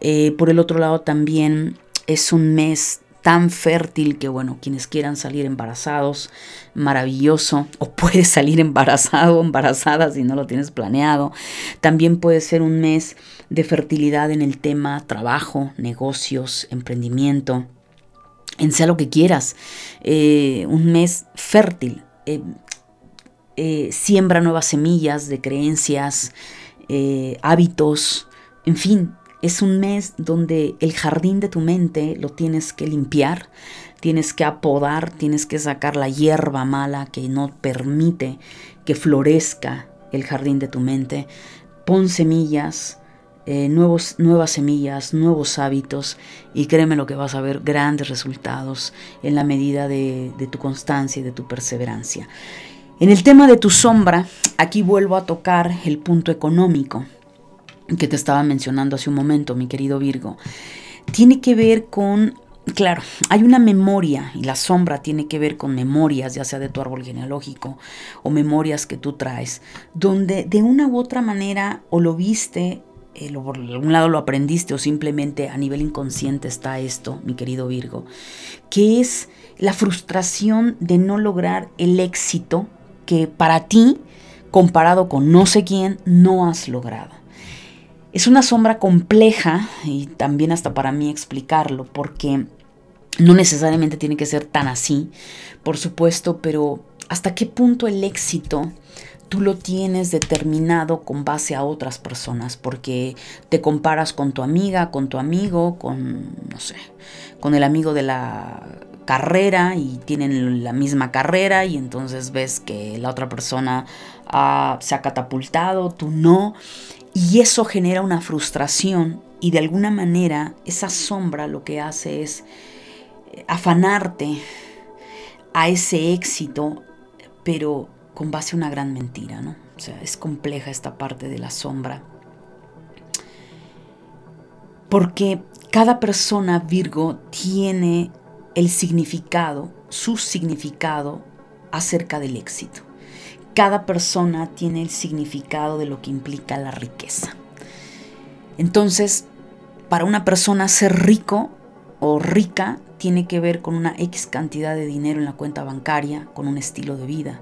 Eh, por el otro lado, también es un mes tan fértil que, bueno, quienes quieran salir embarazados, maravilloso, o puedes salir embarazado o embarazada si no lo tienes planeado. También puede ser un mes de fertilidad en el tema trabajo, negocios, emprendimiento, en sea lo que quieras. Eh, un mes fértil. Eh, eh, siembra nuevas semillas de creencias, hábitos, en fin, es un mes donde el jardín de tu mente lo tienes que limpiar, tienes que apodar, tienes que sacar la hierba mala que no permite que florezca el jardín de tu mente. Pon semillas, eh, nuevos, nuevas semillas, nuevos hábitos y créeme lo que vas a ver grandes resultados en la medida de, de tu constancia y de tu perseverancia. En el tema de tu sombra, aquí vuelvo a tocar el punto económico que te estaba mencionando hace un momento, mi querido Virgo, tiene que ver con, claro, hay una memoria y la sombra tiene que ver con memorias, ya sea de tu árbol genealógico o memorias que tú traes, donde de una u otra manera o lo viste, eh, por algún lado lo aprendiste o simplemente a nivel inconsciente está esto, mi querido Virgo, que es la frustración de no lograr el éxito que para ti, comparado con no sé quién, no has logrado. Es una sombra compleja y también hasta para mí explicarlo, porque no necesariamente tiene que ser tan así, por supuesto, pero hasta qué punto el éxito tú lo tienes determinado con base a otras personas, porque te comparas con tu amiga, con tu amigo, con, no sé, con el amigo de la carrera y tienen la misma carrera y entonces ves que la otra persona se ha catapultado, tú no. Y eso genera una frustración y de alguna manera esa sombra lo que hace es eh, afanarte a ese éxito, pero con base a una gran mentira, ¿no? O sea, es compleja esta parte de la sombra. Porque cada persona Virgo tiene el significado, su significado acerca del éxito cada persona tiene el significado de lo que implica la riqueza. Entonces, para una persona ser rico o rica tiene que ver con una X cantidad de dinero en la cuenta bancaria, con un estilo de vida.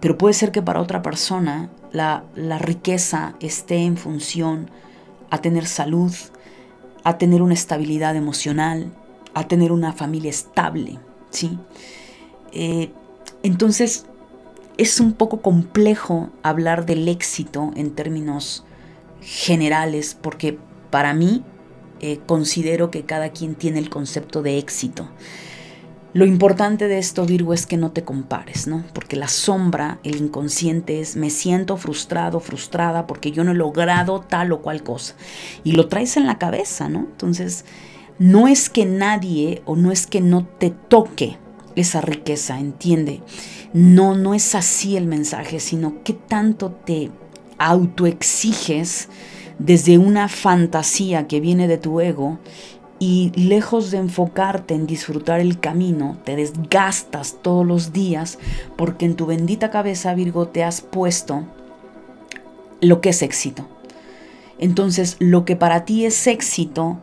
Pero puede ser que para otra persona la, la riqueza esté en función a tener salud, a tener una estabilidad emocional, a tener una familia estable, ¿sí? Eh, entonces, es un poco complejo hablar del éxito en términos generales porque para mí eh, considero que cada quien tiene el concepto de éxito. Lo importante de esto, Virgo, es que no te compares, ¿no? Porque la sombra, el inconsciente es, me siento frustrado, frustrada, porque yo no he logrado tal o cual cosa. Y lo traes en la cabeza, ¿no? Entonces, no es que nadie o no es que no te toque esa riqueza, entiende. No, no es así el mensaje, sino qué tanto te autoexiges desde una fantasía que viene de tu ego y lejos de enfocarte en disfrutar el camino, te desgastas todos los días porque en tu bendita cabeza, Virgo, te has puesto lo que es éxito. Entonces, lo que para ti es éxito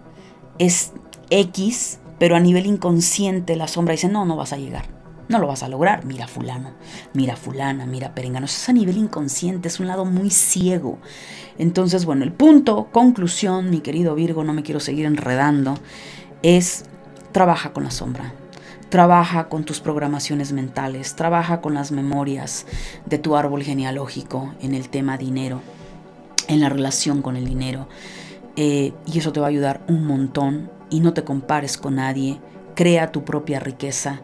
es X, pero a nivel inconsciente la sombra dice, no, no vas a llegar. No lo vas a lograr. Mira fulano, mira fulana, mira perengano. Eso es a nivel inconsciente, es un lado muy ciego. Entonces, bueno, el punto, conclusión, mi querido Virgo, no me quiero seguir enredando, es trabaja con la sombra. Trabaja con tus programaciones mentales, trabaja con las memorias de tu árbol genealógico en el tema dinero, en la relación con el dinero. Eh, y eso te va a ayudar un montón y no te compares con nadie. Crea tu propia riqueza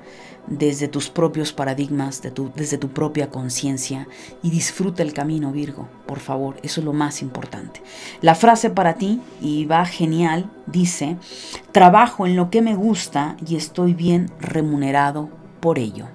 desde tus propios paradigmas, desde tu propia conciencia y disfruta el camino, Virgo, por favor, eso es lo más importante. La frase para ti, y va genial, dice, trabajo en lo que me gusta y estoy bien remunerado por ello.